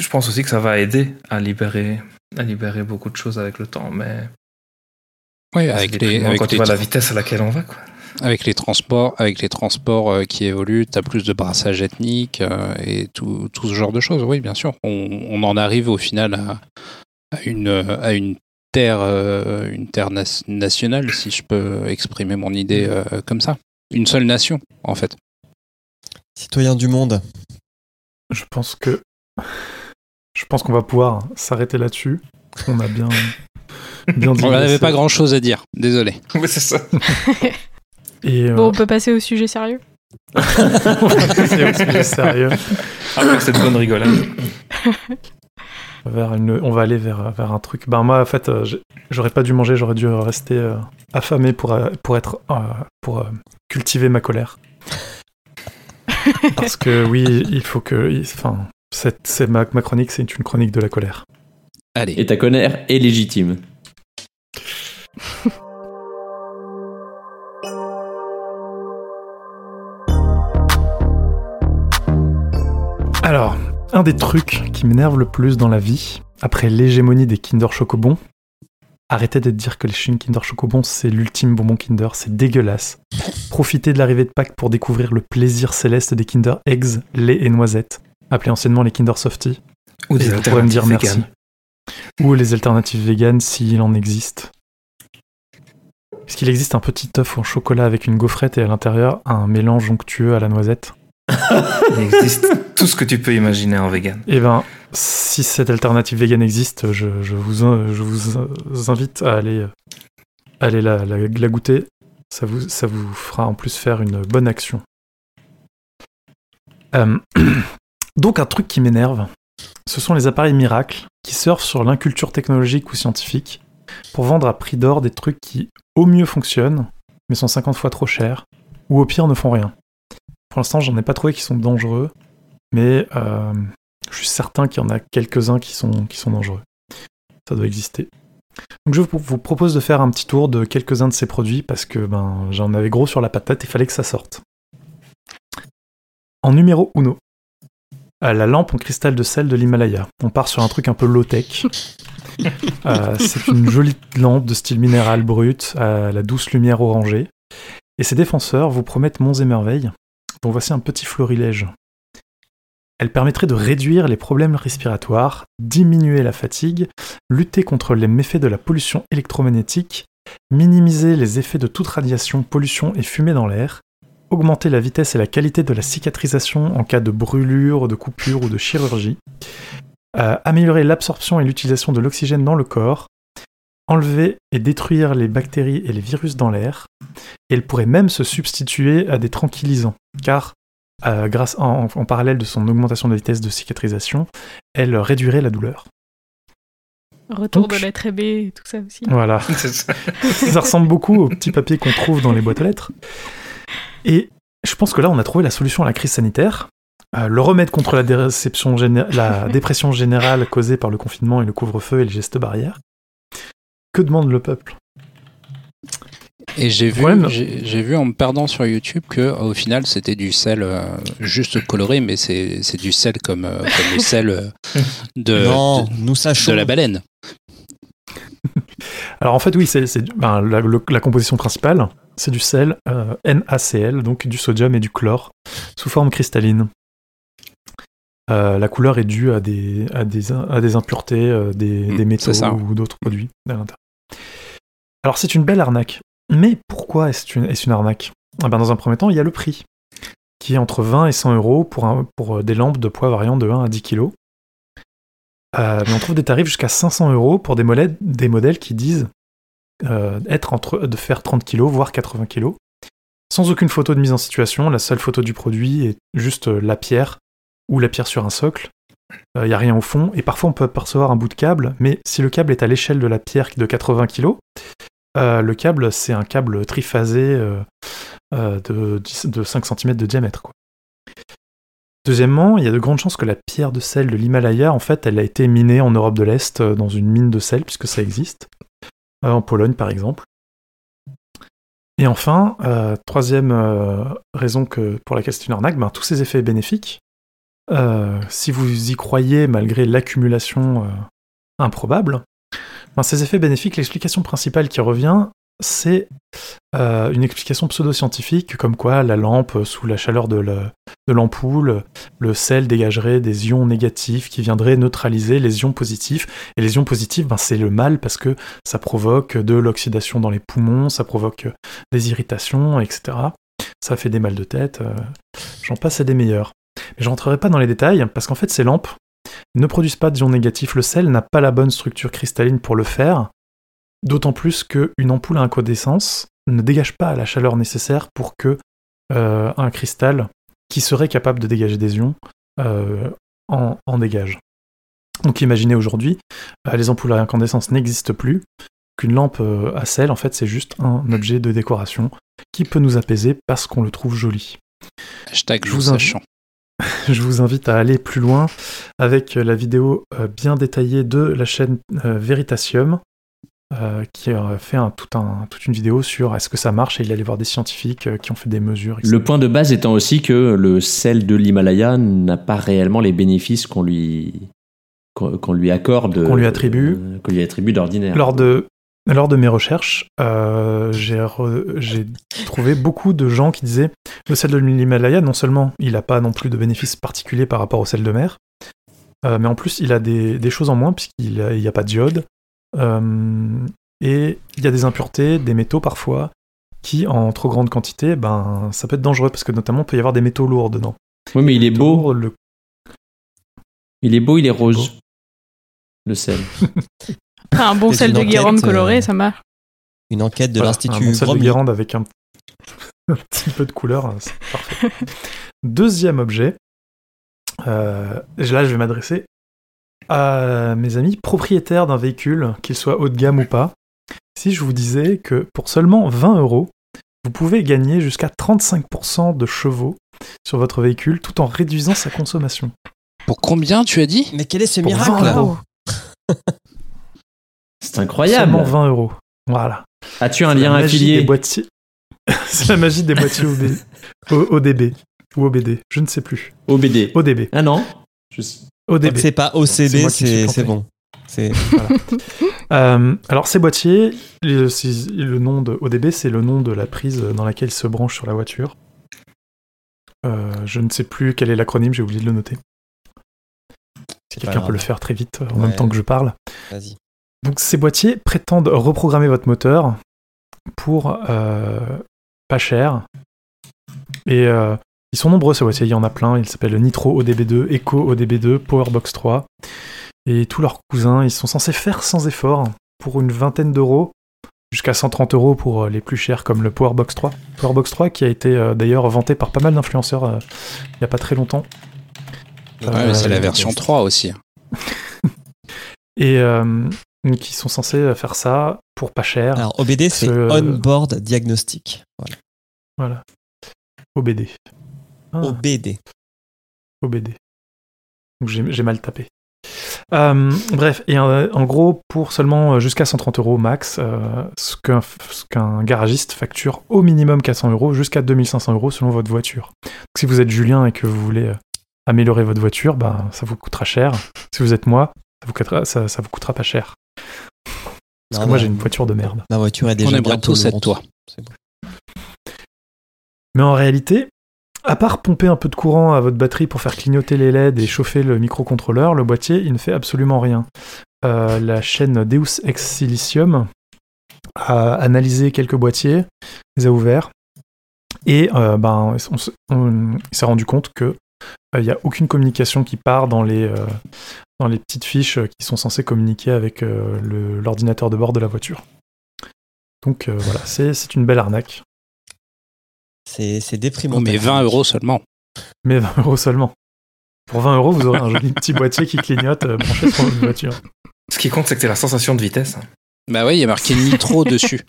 je pense aussi que ça va aider à libérer, à libérer beaucoup de choses avec le temps, mais Oui, avec les, déprimant avec quand tu les, vois la vitesse à laquelle on va. Quoi. avec les transports, avec les transports euh, qui évoluent, tu as plus de brassage ethnique euh, et tout, tout ce genre de choses. Oui, bien sûr. On, on en arrive au final à, à une, à une terre, euh, une terre nas- nationale, si je peux exprimer mon idée euh, comme ça. Une seule nation, en fait. Citoyen du monde. Je pense que. Je pense qu'on va pouvoir s'arrêter là-dessus. On a bien. bien On n'avait pas grand chose à dire, désolé. Mais c'est ça. Et euh, Bon, on peut passer au sujet sérieux on va passer au sujet sérieux. Après cette bonne rigolade. Vers une, on va aller vers, vers un truc. Ben moi, en fait, euh, j'aurais pas dû manger, j'aurais dû rester euh, affamé pour, pour être euh, pour euh, cultiver ma colère. Parce que oui, il faut que, enfin, c'est ma, ma chronique, c'est une chronique de la colère. Allez. Et ta colère est légitime. Alors, un des trucs qui m'énerve le plus dans la vie, après l'hégémonie des Kinder Chocobon, arrêtez de dire que les chewing Kinder Chocobon c'est l'ultime bonbon Kinder, c'est dégueulasse. Profitez de l'arrivée de Pâques pour découvrir le plaisir céleste des Kinder Eggs, lait et noisettes, appelés anciennement les Kinder Softy. Ou vous pourrez me dire merci. Ou les alternatives véganes s'il en existe. Est-ce qu'il existe un petit œuf en chocolat avec une gaufrette et à l'intérieur un mélange onctueux à la noisette? Il existe tout ce que tu peux imaginer en vegan. Eh ben, si cette alternative vegan existe, je, je vous, je vous in- invite à aller, euh, aller la, la- la goûter. Ça vous, ça vous fera en plus faire une bonne action. Euh, donc un truc qui m'énerve, ce sont les appareils miracles qui surfent sur l'inculture technologique ou scientifique pour vendre à prix d'or des trucs qui au mieux fonctionnent, mais sont 50 fois trop chers, ou au pire ne font rien. Pour l'instant, j'en ai pas trouvé qui sont dangereux, mais euh, je suis certain qu'il y en a quelques-uns qui sont, dangereux. Ça doit exister. Donc je vous vous propose de faire un petit tour de quelques-uns de ces produits parce que ben, j'en avais gros sur la patate et il fallait que ça sorte. En numéro 1, la lampe en cristal de sel de l'Himalaya. On part sur un truc un peu low-tech. Euh, c'est une jolie lampe de style minéral brut à la douce lumière orangée. Et ses défenseurs vous promettent monts et merveilles. Donc voici un petit florilège. Elle permettrait de réduire les problèmes respiratoires, diminuer la fatigue, lutter contre les méfaits de la pollution électromagnétique, minimiser les effets de toute radiation, pollution et fumée dans l'air, augmenter la vitesse et la qualité de la cicatrisation en cas de brûlure, de coupure ou de chirurgie, euh, améliorer l'absorption et l'utilisation de l'oxygène dans le corps, enlever et détruire les bactéries et les virus dans l'air, et elle pourrait même se substituer à des tranquillisants, car euh, grâce en, en parallèle de son augmentation de vitesse de cicatrisation, elle réduirait la douleur. Retour Donc, de lettre B et tout ça aussi. Voilà. Ça. ça ressemble beaucoup au petit papier qu'on trouve dans les boîtes à lettres. Et je pense que là, on a trouvé la solution à la crise sanitaire. Euh, le remède contre la, déréception géné- la dépression générale causée par le confinement et le couvre-feu et les gestes barrières. Que demande le peuple? Et j'ai vu, j'ai vu en me perdant sur YouTube que au final c'était du sel euh, juste coloré, mais c'est c'est du sel comme, euh, comme le sel euh, de, non, de, nous sachons. de la baleine. Alors en fait, oui, c'est ben, la composition principale, c'est du sel euh, NaCl, donc du sodium et du chlore, sous forme cristalline. Euh, la couleur est due à des, à des, à des impuretés, euh, des, Mm, des métaux ou d'autres produits à l'intérieur. Alors c'est une belle arnaque. Mais pourquoi est-ce une, est une arnaque? Ah ben, Dans un premier temps, il y a le prix, qui est entre 20 et 100 euros pour, un- pour des lampes de poids variant de 1 à 10 kg. mais on trouve des tarifs jusqu'à 500 euros pour des modèles, des modèles qui disent euh, de faire 30 kg, voire 80 kg. Sans aucune photo de mise en situation, la seule photo du produit est juste euh, la pierre ou la pierre sur un socle. Il n'y a rien au fond, et parfois on peut apercevoir un bout de câble, mais si le câble est à l'échelle de la pierre de 80 kg, euh, le câble c'est un câble triphasé euh, euh, de, 10 de 5 cm de diamètre. Deuxièmement, il y a de grandes chances que la pierre de sel de l'Himalaya, en fait, elle a été minée en Europe de l'Est euh, dans une mine de sel, puisque ça existe, euh, en Pologne par exemple. Et enfin, euh, troisième euh, raison pour laquelle c'est une arnaque, ben, tous ces effets bénéfiques, euh, si vous y croyez malgré l'accumulation euh, improbable, ben, ces effets bénéfiques, l'explication principale qui revient, c'est euh, une explication pseudo-scientifique, comme quoi la lampe, euh, sous la chaleur de la- de l'ampoule, le sel dégagerait des ions négatifs qui viendraient neutraliser les ions positifs. Et les ions positifs, ben, c'est le mal parce que ça provoque de l'oxydation dans les poumons, ça provoque des irritations, etc. Ça fait des mal de tête, euh, j'en passe à des meilleurs. Mais je rentrerai pas dans les détails parce qu'en fait ces lampes ne produisent pas d'ions négatifs. Le sel n'a pas la bonne structure cristalline pour le faire, d'autant plus qu'une ampoule à incandescence ne dégage pas la chaleur nécessaire pour que euh, un cristal qui serait capable de dégager des ions euh, en, en dégage. Donc imaginez aujourd'hui, euh, les ampoules à incandescence n'existent plus, qu'une lampe à sel, en fait, c'est juste un objet de décoration qui peut nous apaiser parce qu'on le trouve joli. Hashtag Je vous invite-. Je vous invite à aller plus loin avec la vidéo bien détaillée de la chaîne Veritasium, euh, qui a fait un- tout un- toute une vidéo sur est-ce que ça marche et il allait voir des scientifiques euh, qui ont fait des mesures. etc. Le point de base étant aussi que le sel de l'Himalaya n'a pas réellement les bénéfices qu'on lui qu'on lui accorde, Qu'on lui attribue. euh, qu'on lui attribue d'ordinaire. Lors de, lors de mes recherches, euh, j'ai re- trouvé beaucoup de gens qui disaient le sel de l'Himalaya, non seulement il n'a pas non plus de bénéfices particuliers par rapport au sel de mer, euh, mais en plus il a des, des choses en moins puisqu'il n'y a, pas d'iode, et il y a des impuretés, des métaux parfois, qui en trop grande quantité, ben ça peut être dangereux parce que notamment il peut y avoir des métaux lourds dedans. oui, mais il est beau, lourds, le- il est beau, il est rose. Le sel. Enfin, un bon sel de enquête, Guérande euh, coloré, ça marche. Une enquête de Voilà, un l'Institut bon sel de. Guérande avec un, un petit peu de couleur, hein, c'est parfait. Deuxième objet, euh, là je vais m'adresser à mes amis propriétaires d'un véhicule, qu'il soit haut de gamme ou pas. Si je vous disais que pour seulement 20 euros, vous pouvez gagner jusqu'à 35% de chevaux sur votre véhicule tout en réduisant sa consommation. Pour combien tu as dit? Mais quel est ce Pour miracle 20 euros. C'est incroyable. Seulement 20 euros. Voilà. As-tu un lien affilié? boîtiers. C'est la magie des boîtiers OB... O- ODB ou OBD, je ne sais plus. OBD. ODB. Ah non? Je- ODB. C'est pas suis c'est bon. Euh, alors ces boîtiers, le, nom de ODB, c'est le nom de la prise dans laquelle il se branche sur la voiture. Euh, je ne sais plus quel est l'acronyme, j'ai oublié de le noter. Si quelqu'un peut le faire très vite en Ouais. même temps que je parle. Vas-y. Donc ces boîtiers prétendent reprogrammer votre moteur pour euh, pas cher. Et euh, ils sont nombreux ces boîtiers, il y en a plein. Ils s'appellent Nitro ODB2, Echo ODB2, Powerbox 3. Et tous leurs cousins, ils sont censés faire sans effort pour une vingtaine d'euros, jusqu'à 130 euros pour euh, les plus chers comme le Powerbox 3. Powerbox 3 qui a été euh, d'ailleurs vanté par pas mal d'influenceurs euh, il n'y a pas très longtemps. Ouais, Euh, c'est la version 3 aussi. Et euh, qui sont censés faire ça pour pas cher. Alors OBD, c'est Ce- On-Board Diagnostic. Voilà. Voilà. OBD. Ah, OBD. OBD. Donc j'ai j'ai mal tapé. Euh, bref, et euh, en gros, pour seulement euh, jusqu'à 130 euros max, euh, ce qu'un ce qu'un garagiste facture au minimum 400 euros jusqu'à 2500 euros selon votre voiture. Donc, si vous êtes Julien et que vous voulez améliorer votre voiture, bah, ça vous coûtera cher. Si vous êtes moi, ça vous coûtera, ça, ça vous coûtera pas cher. Parce Non, que moi j'ai une voiture de merde. Ma voiture est déjà On aimerait bientôt tous être lourde. toi. C'est bon. Mais en réalité, à part pomper un peu de courant à votre batterie pour faire clignoter les LED et chauffer le microcontrôleur, le boîtier, il ne fait absolument rien. Euh, la chaîne Deus Ex Silicium a analysé quelques boîtiers, les a ouverts, et euh, ben, il s'est rendu compte que euh, il n'y a aucune communication qui part dans les, petites fiches qui sont censées communiquer avec l'ordinateur de bord de la voiture. Donc voilà, c'est une belle arnaque. C'est c'est déprimant. Oh, mais 20 euros seulement. Mais 20 euros seulement. Pour 20 euros, vous aurez un joli petit boîtier qui clignote euh, branché sur votre voiture. Ce qui compte, c'est que c'est la sensation de vitesse. Bah oui, il y a marqué nitro dessus.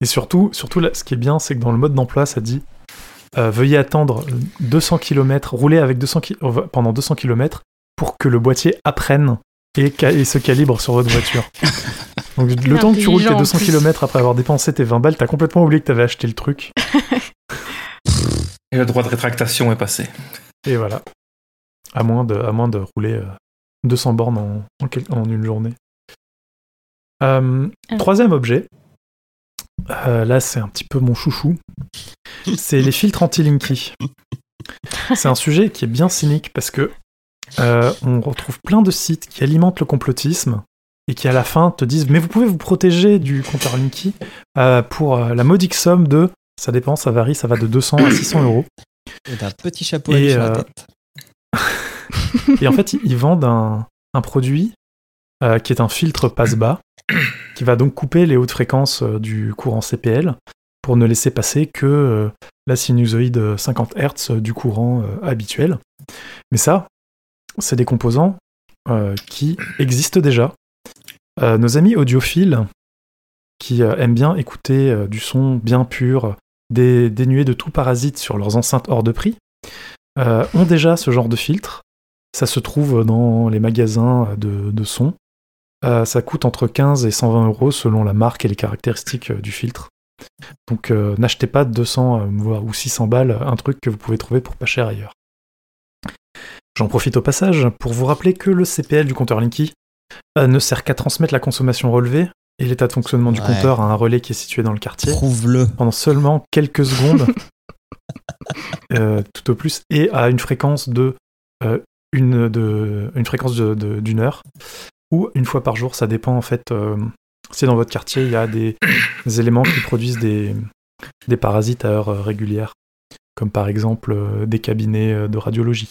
Et surtout, surtout là, ce qui est bien, c'est que dans le mode d'emploi, ça dit euh, veuillez attendre 200 km, rouler avec 200 ki- euh, pendant 200 km pour que le boîtier apprenne et, ca- et se calibre sur votre voiture. Donc le temps que tu roules tes intelligent, en 200 plus. km après avoir dépensé tes 20 balles, t'as complètement oublié que t'avais acheté le truc. Et le droit de rétractation est passé. Et voilà. À moins de, à moins de rouler euh, 200 bornes en, en quel- en une journée. Euh, Ah. troisième objet. Euh, là, c'est un petit peu mon chouchou. C'est les filtres anti-linky. C'est un sujet qui est bien cynique parce que euh, on retrouve plein de sites qui alimentent le complotisme et qui à la fin te disent mais vous pouvez vous protéger du compteur Linky euh, pour euh, la modique somme de ça dépend, ça varie, ça va de 200 à 600 euros. Et d'un petit chapeau Et, sur la euh, tête. Et en fait, ils- ils vendent un, un produit euh, qui est un filtre passe-bas, qui va donc couper les hautes fréquences du courant CPL pour ne laisser passer que euh, la sinusoïde 50 Hz du courant habituel. Mais ça, c'est des composants qui existent déjà. Euh, nos amis audiophiles, qui euh, aiment bien écouter euh, du son bien pur, dé- dénué de tout parasite sur leurs enceintes hors de prix, ont déjà ce genre de filtre. Ça se trouve dans les magasins de, de son. Ça coûte entre 15 et 120 euros selon la marque et les caractéristiques du filtre. Donc n'achetez pas de 200 euh, voire ou 600 balles un truc que vous pouvez trouver pour pas cher ailleurs. J'en profite au passage pour vous rappeler que le CPL du compteur Linky ne sert qu'à transmettre la consommation relevée et l'état de fonctionnement du Ouais. compteur à un relais qui est situé dans le quartier Prouve-le. pendant seulement quelques secondes, euh, tout au plus, et à une fréquence de euh, une, de, une fréquence de- de- d'une heure, ou une fois par jour, ça dépend en fait. euh, si dans votre quartier il y a des, des éléments qui produisent des, des parasites à heure euh, régulière, comme par exemple euh, des cabinets euh, de radiologie.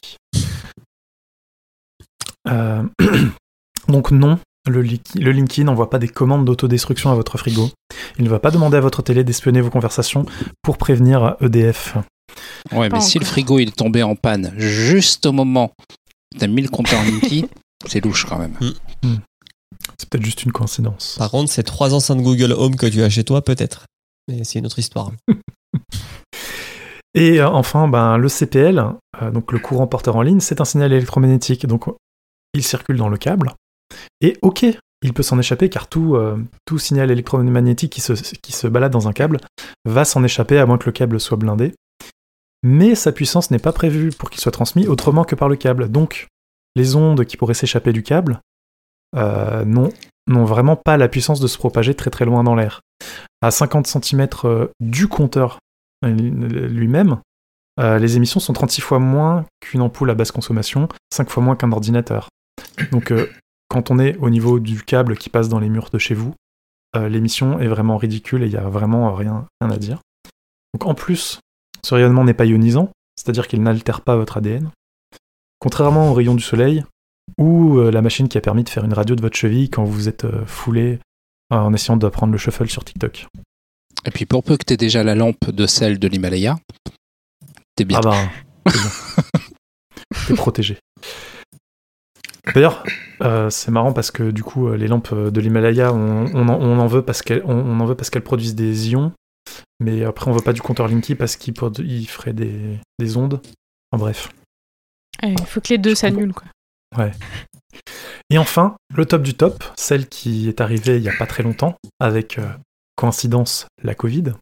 Donc non, le, Linky- le Linky n'envoie pas des commandes d'autodestruction à votre frigo. Il ne va pas demander à votre télé d'espionner vos conversations pour prévenir EDF. Ouais, Pas mais si le frigo il est tombé en panne juste au moment où t'as mis le compteur Linky, c'est louche quand même. C'est peut-être juste une coïncidence. Par contre, c'est trois enceintes Google Home que tu as chez toi, peut-être. Mais c'est une autre histoire. Et euh, enfin, ben, le CPL, euh, donc le courant porteur en ligne, c'est un signal électromagnétique. Donc il circule dans le câble. Et ok, il peut s'en échapper car tout, euh, signal électromagnétique qui se, balade dans un câble va s'en échapper à moins que le câble soit blindé. Mais sa puissance n'est pas prévue pour qu'il soit transmis autrement que par le câble. Donc les ondes qui pourraient s'échapper du câble euh, n'ont vraiment pas la puissance de se propager très très loin dans l'air. À 50 cm du compteur euh, lui-même, euh, les émissions sont 36 fois moins qu'une ampoule à basse consommation, 5 fois moins qu'un ordinateur. Donc euh, quand on est au niveau du câble qui passe dans les murs de chez vous, euh, l'émission est vraiment ridicule et il n'y a vraiment rien, rien à dire. Donc en plus, ce rayonnement n'est pas ionisant, c'est-à-dire qu'il n'altère pas votre ADN. Contrairement aux rayons du soleil, ou euh, la machine qui a permis de faire une radio de votre cheville quand vous êtes euh, foulé en essayant d'apprendre le shuffle sur TikTok. Et puis pour peu que t'aies déjà la lampe de celle de l'Himalaya, t'es bien. Ah bah. T'es protégé. D'ailleurs, euh, c'est marrant parce que du coup, euh, les lampes euh, de l'Himalaya, on, on en, on en veut parce qu'elles on, on en veut parce qu'elles produisent des ions, mais après on veut pas du compteur Linky parce qu'il ferait des, des ondes. Enfin bref. Il faut que les deux s'annulent, quoi. Et enfin, le top du top, celle qui est arrivée il y a pas très longtemps, avec euh, coïncidence la Covid.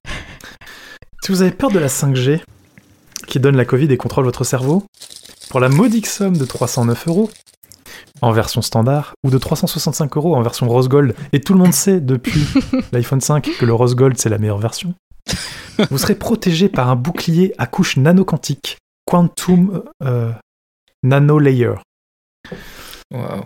Si vous avez peur de la 5G, qui donne la Covid et contrôle votre cerveau, pour la modique somme de 309 euros, en version standard, ou de 365 euros en version rose gold, et tout le monde sait depuis l'iPhone 5 que le rose gold c'est la meilleure version, vous serez protégé par un bouclier à couche nanoquantique, Quantum euh, Nano Layer. Waouh.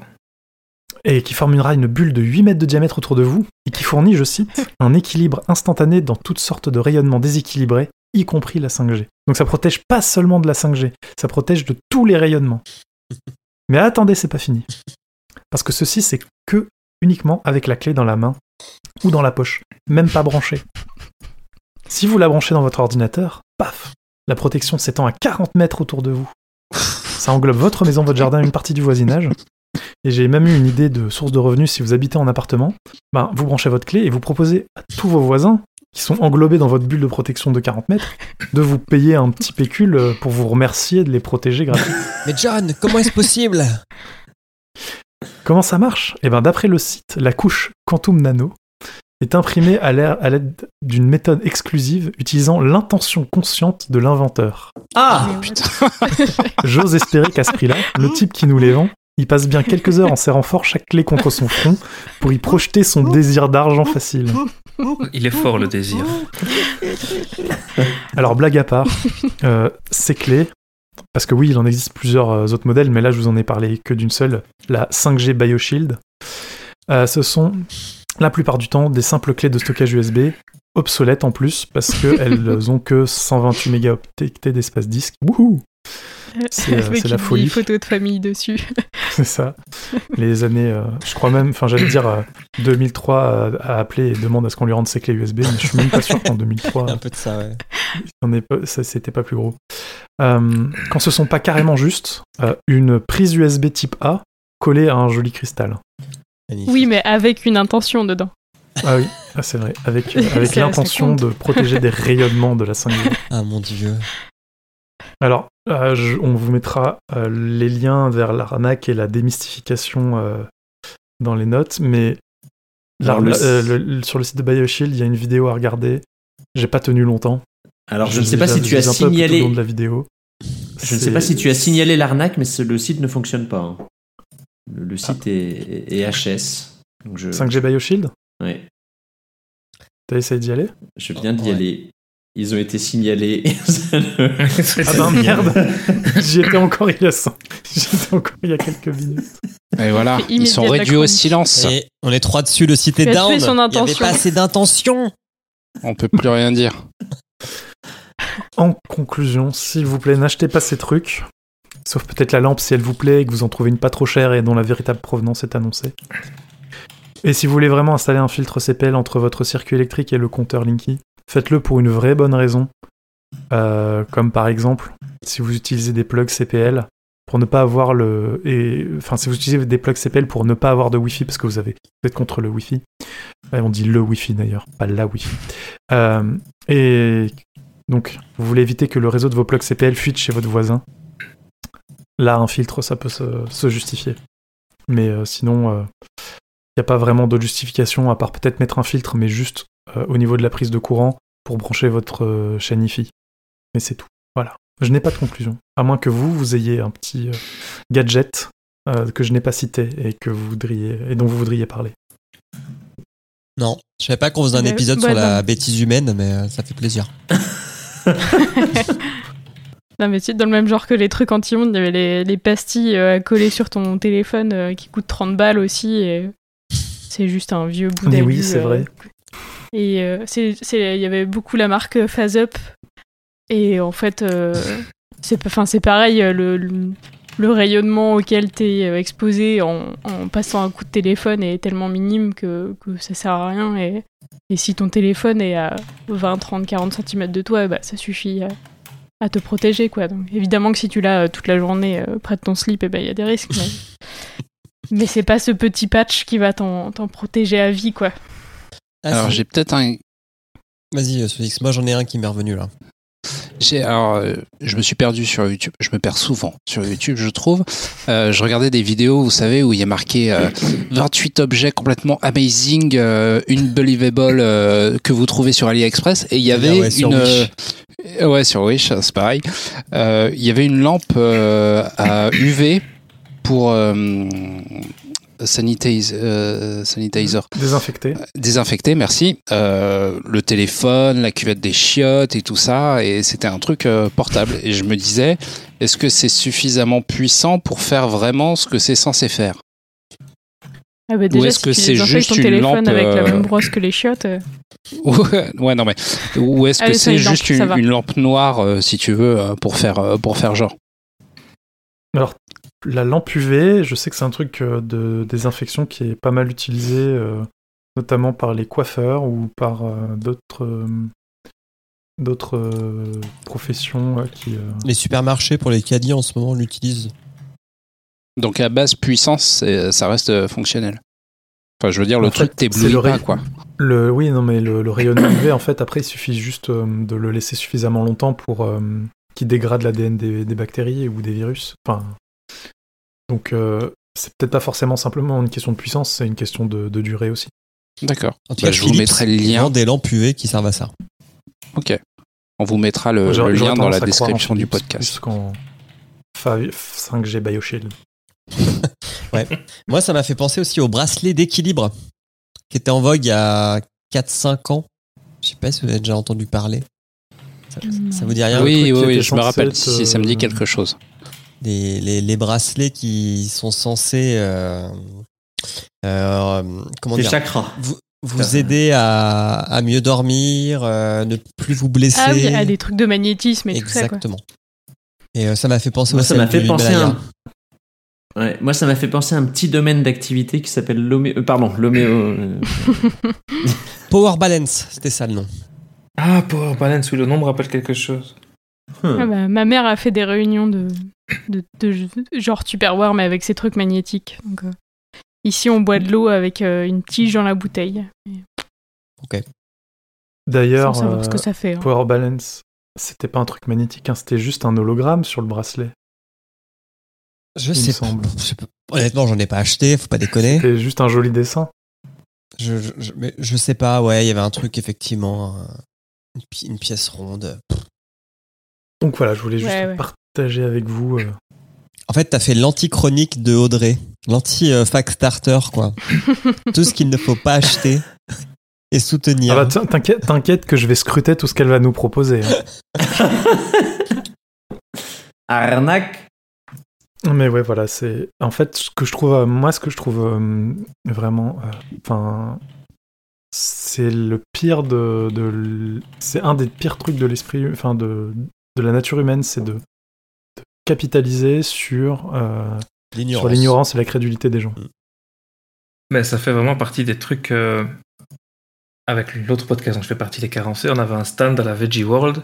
et qui formera une bulle de 8 mètres de diamètre autour de vous et qui fournit, je cite, un équilibre instantané dans toutes sortes de rayonnements déséquilibrés, y compris la 5G. Donc ça protège pas seulement de la 5G, ça protège de tous les rayonnements. Mais attendez, c'est pas fini. Parce que ceci, c'est que uniquement avec la clé dans la main ou dans la poche, même pas branché. Si vous la branchez dans votre ordinateur, paf, la protection s'étend à 40 mètres autour de vous. Ça englobe votre maison, votre jardin, une partie du voisinage. Et j'ai même eu une idée de source de revenus si vous habitez en appartement. Ben, vous branchez votre clé et vous proposez à tous vos voisins qui sont englobés dans votre bulle de protection de 40 mètres de vous payer un petit pécule euh, pour vous remercier de les protéger gratuitement. Mais John, comment est-ce possible? Comment ça marche? Eh ben, d'après le site, la couche Quantum Nano est imprimée à l'air- à l'aide d'une méthode exclusive utilisant l'intention consciente de l'inventeur. Ah Mais putain. J'ose espérer qu'à ce prix-là, le type qui nous les vend, il passe bien quelques heures en serrant fort chaque clé contre son front pour y projeter son désir d'argent facile. Il est fort le désir. Alors, blague à part, euh, ces clés, parce que oui, il en existe plusieurs euh, autres modèles, mais là, je vous en ai parlé que d'une seule, la 5G BioShield. Euh, ce sont la plupart du temps des simples clés de stockage USB, obsolètes en plus, parce qu'elles ont que 128 mégaoctets d'espace disque. Wouhou C'est, euh, c'est la une folie. vieille photo de famille dessus. C'est ça. Les années, euh, je crois même, enfin j'allais dire euh, 2003 euh, a appelé et demande à ce qu'on lui rende ses clés USB, mais je suis même pas sûr qu'en 2003 Un peu de ça, ouais. on est pas- ça c'était pas plus gros. Euh, quand ce sont pas carrément juste euh, une prise USB type A collée à un joli cristal. Magnifique. Oui, mais avec une intention dedans. Ah oui, ah, c'est vrai, avec, euh, avec l'intention de protéger des rayonnements de la 5G. Ah mon dieu. Alors, euh, je- on vous mettra euh, les liens vers l'arnaque et la démystification euh, dans les notes, mais Alors, l'arna- le- le- sur le site de BioShield, il y a une vidéo à regarder. J'ai pas tenu longtemps. Alors je ne sais pas si tu as signalé. long de la vidéo. Je ne sais pas si tu as signalé l'arnaque, mais le site ne fonctionne pas. hein. Le, le site est, est HS. Donc je, 5G BioShield ouais, T'as essayé d'y aller? Je viens d'y Ouais. aller. Ils ont été signalés. Ça ne- Ah ben merde J'y étais encore il y a cin- J'y étais encore il y a quelques minutes. Et voilà, ils sont réduits au silence. Et on est trois dessus, le site est down. son Il avait intention. pas assez d'intention. On peut plus rien dire. En conclusion, s'il vous plaît, n'achetez pas ces trucs. Sauf peut-être la lampe si elle vous plaît et que vous en trouvez une pas trop chère et dont la véritable provenance est annoncée. Et si vous voulez vraiment installer un filtre CPL entre votre circuit électrique et le compteur Linky, faites-le pour une vraie bonne raison. Euh, comme par exemple, si vous utilisez des plugs CPL pour ne pas avoir le. Et, enfin, si vous utilisez des plugs CPL pour ne pas avoir de Wi-Fi parce que vous, avez, êtes contre le Wi-Fi. On dit le Wi-Fi d'ailleurs, pas la Wi-Fi. Euh, et donc, vous voulez éviter que le réseau de vos plugs CPL fuite chez votre voisin. Là, un filtre, ça peut se, se justifier. Mais euh, sinon, il n'y a pas vraiment d'autre justification à part peut-être mettre un filtre, mais juste euh, au niveau de la prise de courant pour brancher votre euh, chaîne IFI. Mais c'est tout. Voilà. Je n'ai pas de conclusion. À moins que vous, vous ayez un petit euh, gadget euh, que je n'ai pas cité et, que vous voudriez, et dont vous voudriez parler. Non, je savais pas qu'on faisait un Mais- épisode bah, sur la non. bêtise humaine, mais euh, ça fait plaisir. Non, mais c'est dans le même genre que les trucs anti-ondes, il y avait les, les pastilles à coller sur ton téléphone qui coûtent 30 balles aussi. Et c'est juste un vieux bout Mais d'abus, oui, c'est euh, vrai. Et euh, c'est, il y avait beaucoup la marque euh, Phase Up. Et en fait, euh, c'est, enfin, c'est pareil, euh, le, le, le rayonnement auquel tu es exposé en, en passant un coup de téléphone est tellement minime que, que ça sert à rien. Et, et si ton téléphone est à 20, 30, 40 cm de toi, bah, ça suffit à, à te protéger. Quoi. Donc, évidemment que si tu l'as euh, toute la journée euh, près de ton slip, eh ben, il y a des risques. Mais, mais c'est pas ce petit patch qui va t'en, t'en protéger à vie. quoi. Ah, Alors j'ai peut-être un, Vas-y, euh, Sodix, moi j'en ai un qui m'est revenu là. J'ai, alors, euh, je me suis perdu sur YouTube. Je me perds souvent sur YouTube, je trouve. Euh, je regardais des vidéos, vous savez, où il y a marqué euh, 28 objets complètement amazing, unbelievable que vous trouvez sur AliExpress. Et il y avait Ah ouais, sur une. Ouais, sur Wish, c'est pareil. Il y avait une lampe à UV pour. Sanitize, euh, sanitizer Désinfecté. désinfecté, merci. Euh, le téléphone, la cuvette des chiottes et tout ça, et c'était un truc euh, portable. Et je me disais, est-ce que c'est suffisamment puissant pour faire vraiment ce que c'est censé faire? Ah bah déjà, est-ce si que c'est juste ton une téléphone lampe, avec la euh, même brosse que les chiottes. Ouais, ouais, non mais ou est-ce que Allez, ça, c'est juste une, une lampe noire, euh, si tu veux, pour faire pour faire genre? La lampe UV, je sais que c'est un truc euh, de désinfection qui est pas mal utilisé, euh, notamment par les coiffeurs ou par euh, d'autres euh, d'autres euh, professions qui. euh, Les supermarchés pour les caddies en ce moment l'utilisent. Donc à basse puissance, ça reste fonctionnel. Enfin, je veux dire, le En truc t'éblouit c'est le pas, ray- quoi. Le, oui, non, mais le, le rayonnement UV, en fait, après, il suffit juste euh, de le laisser suffisamment longtemps pour euh, qu'il dégrade l'ADN des, des bactéries ou des virus. Enfin, donc, euh, c'est peut-être pas forcément simplement une question de puissance, c'est une question de, de durée aussi. D'accord. En tout Bah, cas, je vous mettrai le lien. des lampes UV qui servent à ça. Ok. On vous mettra le, lien dans la description du podcast. Plus qu'en 5G BioShield. Moi, ça m'a fait penser aussi au bracelet d'équilibre qui était en vogue il y a 4-5 ans. Je sais pas si vous avez déjà entendu parler. Ça, ça vous dit rien Oui. Oui, je me rappelle être, si ça me dit euh, quelque chose. Les, les, les bracelets qui sont censés euh, euh, comment Les dire chakras. vous, vous aider à, à mieux dormir, euh, ne plus vous blesser. Ah oui, ah, des trucs de magnétisme et tout ça. Exactement. Et euh, ça m'a fait penser Moi, ça m'a fait penser à un... Ouais, moi, ça m'a fait penser à un petit domaine d'activité qui s'appelle l'homéo... euh, pardon, l'homéo... euh, Power Balance, c'était ça le nom. Ah, Power Balance, oui, le nom me rappelle quelque chose. hmm. Ah bah, ma mère a fait des réunions de, de, de- genre Tupperware, mais avec ces trucs magnétiques. Donc, euh, ici, on boit de l'eau avec euh, une tige dans la bouteille, sans D'ailleurs, savoir ce euh, que ça fait. hein. Power Balance, c'était pas un truc magnétique, hein, c'était juste un hologramme sur le bracelet. Je sais pas. semble. Je sais pas. Honnêtement, j'en ai pas acheté, faut pas déconner. C'était juste un joli dessin. Je, je, je- mais je sais pas, ouais, il y avait un truc effectivement, une, pi- une pièce ronde. Donc voilà, je voulais juste Ouais, ouais. Partager avec vous. euh, En fait, t'as fait l'anti-chronique de Audrey, l'anti-fact starter, quoi. Tout ce qu'il ne faut pas acheter et soutenir. Ah bah, t'inquiète, t'inquiète que je vais scruter tout ce qu'elle va nous proposer. hein. Arnaque. Mais ouais, voilà, c'est. En fait, ce que je trouve. euh, Moi, ce que je trouve euh, vraiment. euh, Enfin. c'est le pire de. de c'est un des pires trucs de l'esprit. Enfin, de, de la nature humaine, c'est de, de capitaliser sur, euh, L'ignorance. sur l'ignorance et la crédulité des gens. Mais ça fait vraiment partie des trucs. euh, Avec l'autre podcast dont je fais partie, les carencés, on avait un stand à la Veggie World.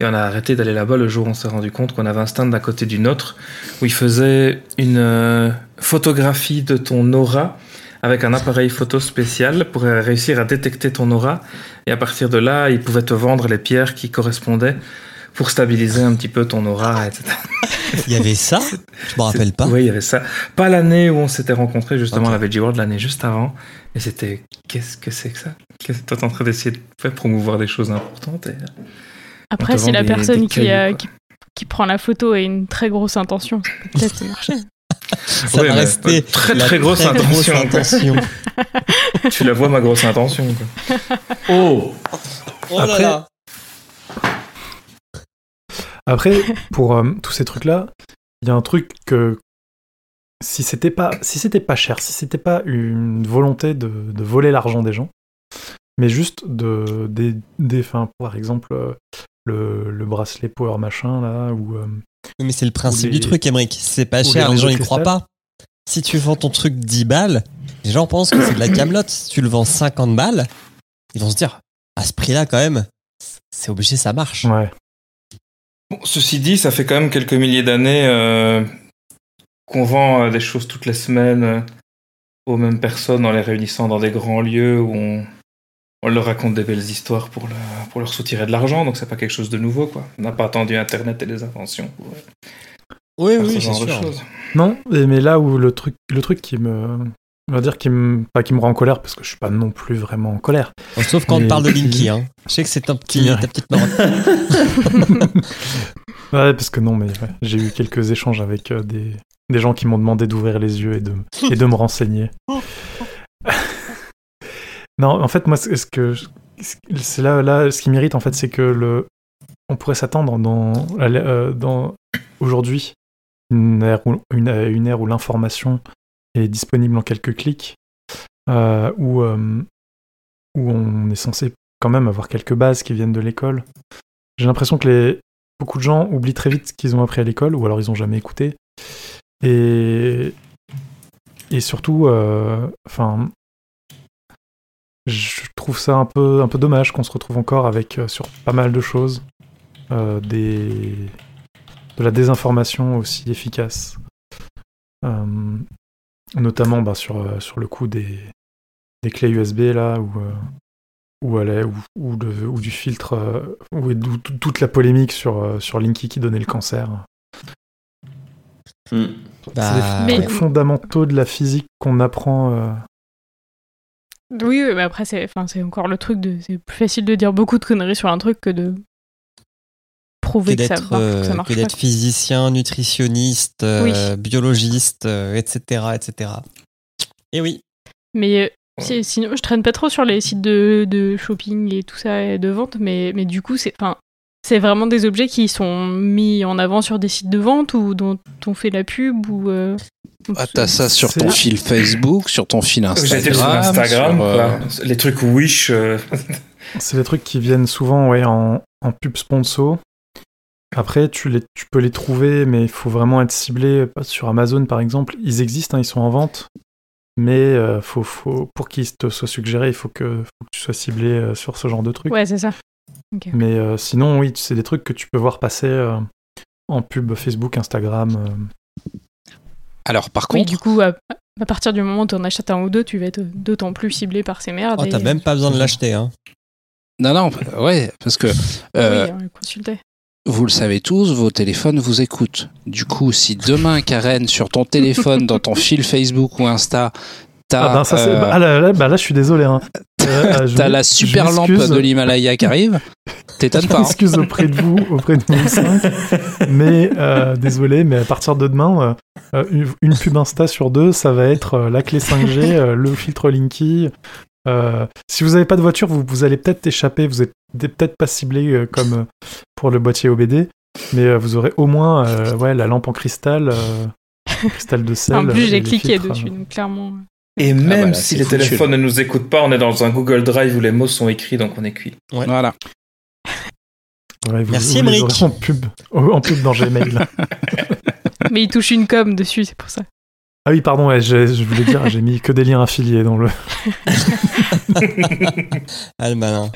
Et on a arrêté d'aller là-bas le jour où on s'est rendu compte qu'on avait un stand à côté du nôtre où il faisait une euh, photographie de ton aura avec un appareil photo spécial pour réussir à détecter ton aura. Et à partir de là, il pouvait te vendre les pierres qui correspondaient pour stabiliser un petit peu ton aura, etc. Il y avait ça Je me rappelle pas. Oui, il y avait ça. Pas l'année où on s'était rencontrés, justement, Ok. à la Veggie World, l'année juste avant. Et c'était, qu'est-ce que c'est que ça? Qu'est-ce que toi, t'es en train d'essayer de faire promouvoir des choses importantes et... Après, te si la des- personne des qui, a- qui, qui prend la photo a une très grosse intention, ça peut peut-être marcher. Ça Ouais, va rester très, la très grosse intention, tu la vois, ma grosse intention. quoi. Oh Oh là Après- là. Après, pour euh, tous ces trucs-là, il y a un truc que si c'était pas, si c'était pas cher, si c'était pas une volonté de, de voler l'argent des gens, mais juste de des, des par exemple euh, le, le bracelet Power machin là ou euh, Oui, Mais c'est le principe les- du truc, Emmerich. C'est pas cher, les les gens de croient pas. Si tu vends ton truc 10 balles, les gens pensent que c'est de la camelote. Si tu le vends 50 balles, ils vont se dire, à ce prix-là, quand même, c'est obligé, ça marche. ouais. Bon, ceci dit, ça fait quand même quelques milliers d'années euh, qu'on vend euh, des choses toutes les semaines euh, aux mêmes personnes en les réunissant dans des grands lieux où on, on leur raconte des belles histoires pour, le- pour leur soutirer de l'argent. Donc c'est pas quelque chose de nouveau, quoi. On n'a pas attendu Internet et les inventions pour euh, Oui, oui, ce c'est sûr. Non, et- mais là où le truc, le truc qui me, on va dire qui me, pas qui me rend en colère parce que je suis pas non plus vraiment en colère. Sauf quand on parle de Linky, hein. Je sais que c'est ton petit, ta petite marotte. Ouais, parce que non, mais ouais, j'ai eu quelques échanges avec euh, des, des gens qui m'ont demandé d'ouvrir les yeux et de, et de me renseigner. non, en fait, moi, ce que c'est là, là, ce qui m'irrite, en fait, c'est que le, on pourrait s'attendre dans, euh, dans aujourd'hui une ère où, une, une ère où l'information est disponible en quelques clics euh, où, euh, où on est censé quand même avoir quelques bases qui viennent de l'école. J'ai l'impression que les, beaucoup de gens oublient très vite ce qu'ils ont appris à l'école, ou alors ils ont jamais écouté. Et, et surtout, euh, enfin, je trouve ça un peu, un peu dommage qu'on se retrouve encore avec sur pas mal de choses des, de la désinformation aussi efficace. Notamment bah, sur, euh, sur le coup des, des clés USB là, où, euh, où, elle est- où, où le- où du filtre, euh, où est toute la polémique sur, euh, sur Linky qui donnait le cancer. Hmm. Bah, c'est des Mais- trucs fondamentaux de la physique qu'on apprend. euh, Oui, mais après, c'est enfin, c'est encore le truc de. C'est plus facile de dire beaucoup de conneries sur un truc que de prouver que, ça, d'être marche, que euh, ça marche que pas. d'être physicien, nutritionniste, euh, Oui. biologiste, euh, etc., etc. Et oui. Mais euh, si- sinon, je traîne pas trop sur les sites de, de shopping et tout ça, et de vente, mais, mais du coup, c'est enfin, c'est vraiment des objets qui sont mis en avant sur des sites de vente ou dont on fait la pub ou. euh, Ah, t'as ça sur C'est- ton fil Facebook, sur ton fil Instagram. J'étais sur Instagram, sur, euh. Les trucs Wish. euh, C'est des trucs qui viennent souvent ouais, en, en pub sponsor. Après, tu, les, tu peux les trouver, mais il faut vraiment être ciblé. Pas Sur Amazon, par exemple, ils existent, hein, ils sont en vente. Mais euh, faut, faut, pour qu'ils te soient suggérés, il faut que, faut que tu sois ciblé euh, sur ce genre de trucs. Ouais, c'est ça. Mais euh, sinon, oui, c'est des trucs que tu peux voir passer euh, en pub Facebook, Instagram. euh. Alors, par Oui, contre, du coup, à, à partir du moment où tu en achètes un ou deux, tu vas être d'autant plus ciblé par ces merdes. Oh, et- t'as même pas besoin de l'acheter. Hein. non, non, ouais, parce que euh, Oui, consultait. Vous le savez tous, vos téléphones vous écoutent. Du coup, si demain, Karen, sur ton téléphone, dans ton fil Facebook ou Insta, t'as Ah, ben, ça, euh, ah, là, là, bah, là, je suis désolé. Hein. Euh, je t'as la super lampe de l'Himalaya qui arrive, t'étonnes pas. hein. m'excuse auprès de vous, auprès de vous cinq, mais euh, désolé, mais à partir de demain, une- pub Insta sur deux, ça va être la clé 5G, euh, le filtre Linky. Euh, si vous n'avez pas de voiture, vous, vous allez peut-être échapper, vous êtes peut-être pas ciblé euh, comme euh, pour le boîtier OBD, mais euh, vous aurez au moins euh, ouais, la lampe en cristal, euh, cristal de sel. En plus, j'ai cliqué filtres, dessus, donc clairement. Et même bah là, si les foutu, téléphones ne nous écoutent pas, on est dans un Google Drive où les mots sont écrits, donc on est cuit. Voilà. Ouais, vous, Merci, aurez en pub, en pub dans Gmail. Mais il touche une com dessus, c'est pour ça. Ah oui, pardon, ouais, je, je voulais dire, j'ai mis que des liens affiliés dans le. Ah, le malin.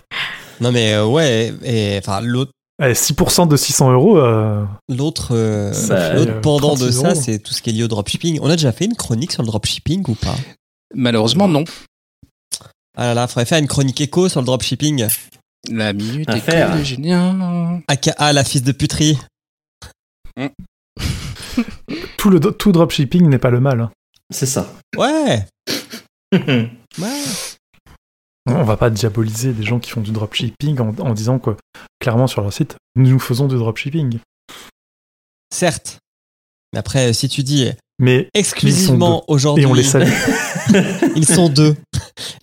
Non, mais euh, ouais, et enfin, l'autre. Ouais, 6% de 600 euros, euh, L'autre euh, pendant de 36 ça, c'est tout ce qui est lié au dropshipping. On a déjà fait une chronique sur le dropshipping ou pas? Malheureusement, non. Ah là là, faudrait faire une chronique écho sur le dropshipping. La minute À est faire. que génial. AKA la fils de puterie. Tout, le, tout dropshipping n'est pas le mal. hein. C'est ça. Ouais, ouais. On va pas diaboliser des gens qui font du dropshipping en, en disant que, clairement, sur leur site, nous faisons du dropshipping. Certes. Mais après, si tu dis Mais, exclusivement aujourd'hui. et on les salue. Ils sont deux.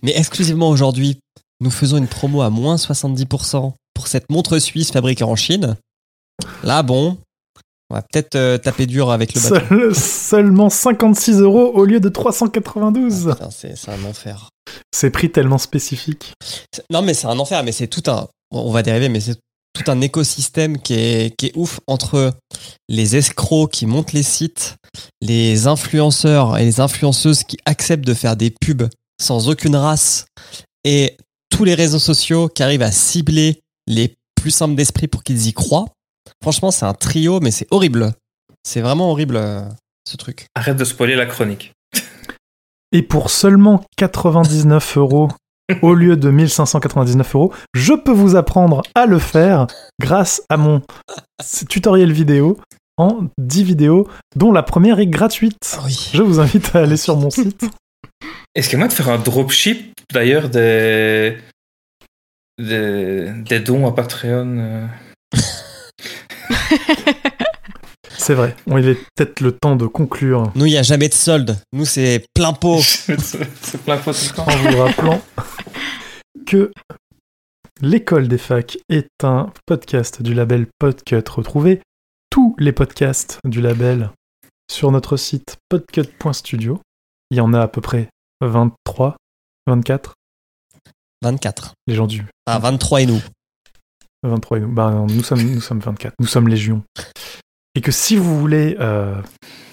Mais exclusivement aujourd'hui, nous faisons une promo à moins 70% pour cette montre suisse fabriquée en Chine. Là, bon, on va peut-être euh, taper dur avec le bateau. Seul- seulement 56 euros au lieu de 392. Putain, c'est un enfer. C'est prix tellement spécifique. C'est- Non, mais c'est un enfer, mais c'est tout un. On va dériver, mais c'est tout un écosystème qui est, qui est ouf entre les escrocs qui montent les sites, les influenceurs et les influenceuses qui acceptent de faire des pubs sans aucune race et tous les réseaux sociaux qui arrivent à cibler les plus simples d'esprit pour qu'ils y croient. Franchement, c'est un trio, mais c'est horrible. C'est vraiment horrible, euh, ce truc. Arrête de spoiler la chronique. Et pour seulement 99 euros au lieu de 1599 euros, je peux vous apprendre à le faire grâce à mon tutoriel vidéo en 10 vidéos, dont la première est gratuite. Ah oui. Je vous invite à aller sur mon site. Est-ce qu'il y a moyen de faire un dropship, d'ailleurs, des... des... des dons à Patreon euh C'est vrai. Bon, il est peut-être le temps de conclure Nous, il n'y a jamais de solde. Nous, c'est plein pot. C'est plein fois tout le temps. en vous rappelant que l'école des facs est un podcast du label Podcut. Retrouvez tous les podcasts du label sur notre site podcut.studio. Il y en a à peu près 23 24 24. Les gens du Ah, 23 et nous. 23 et nous. Bah, non, nous sommes, nous sommes 24. Nous sommes Légion. Et que si vous voulez euh,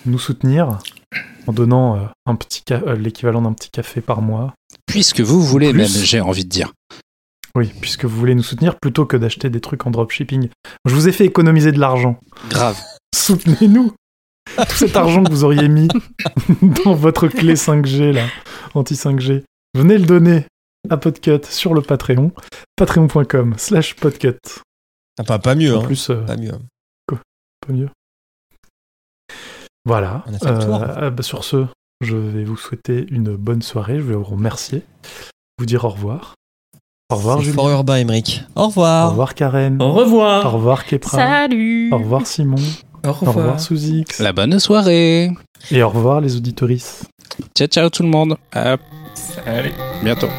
nous soutenir en donnant euh, un petit euh, l'équivalent d'un petit café par mois, Puisque vous voulez Plus. même, j'ai envie de dire. oui, puisque vous voulez nous soutenir plutôt que d'acheter des trucs en dropshipping, je vous ai fait économiser de l'argent. Grave. Soutenez-nous Tout cet argent que vous auriez mis dans votre clé 5G, là, anti-5G, venez le donner à Podcut sur le Patreon, patreon.com slash podcut. Ah, pas, pas mieux, En hein. plus, euh, Pas mieux. pas mieux. Voilà. On a fait le tour. Euh, bah, sur ce, je vais vous souhaiter une bonne soirée. Je vais vous remercier. Vous dire au revoir. Au revoir, C'est Julie. fort urbain, Emmerich. Au Au revoir. revoir, Karen. Au Au revoir. revoir, Kepra. Salut Au revoir, Simon. Au Au revoir. revoir, Sous-X. La bonne soirée. Et au revoir, les auditorices. Ciao, ciao tout le monde. À Allez. bientôt.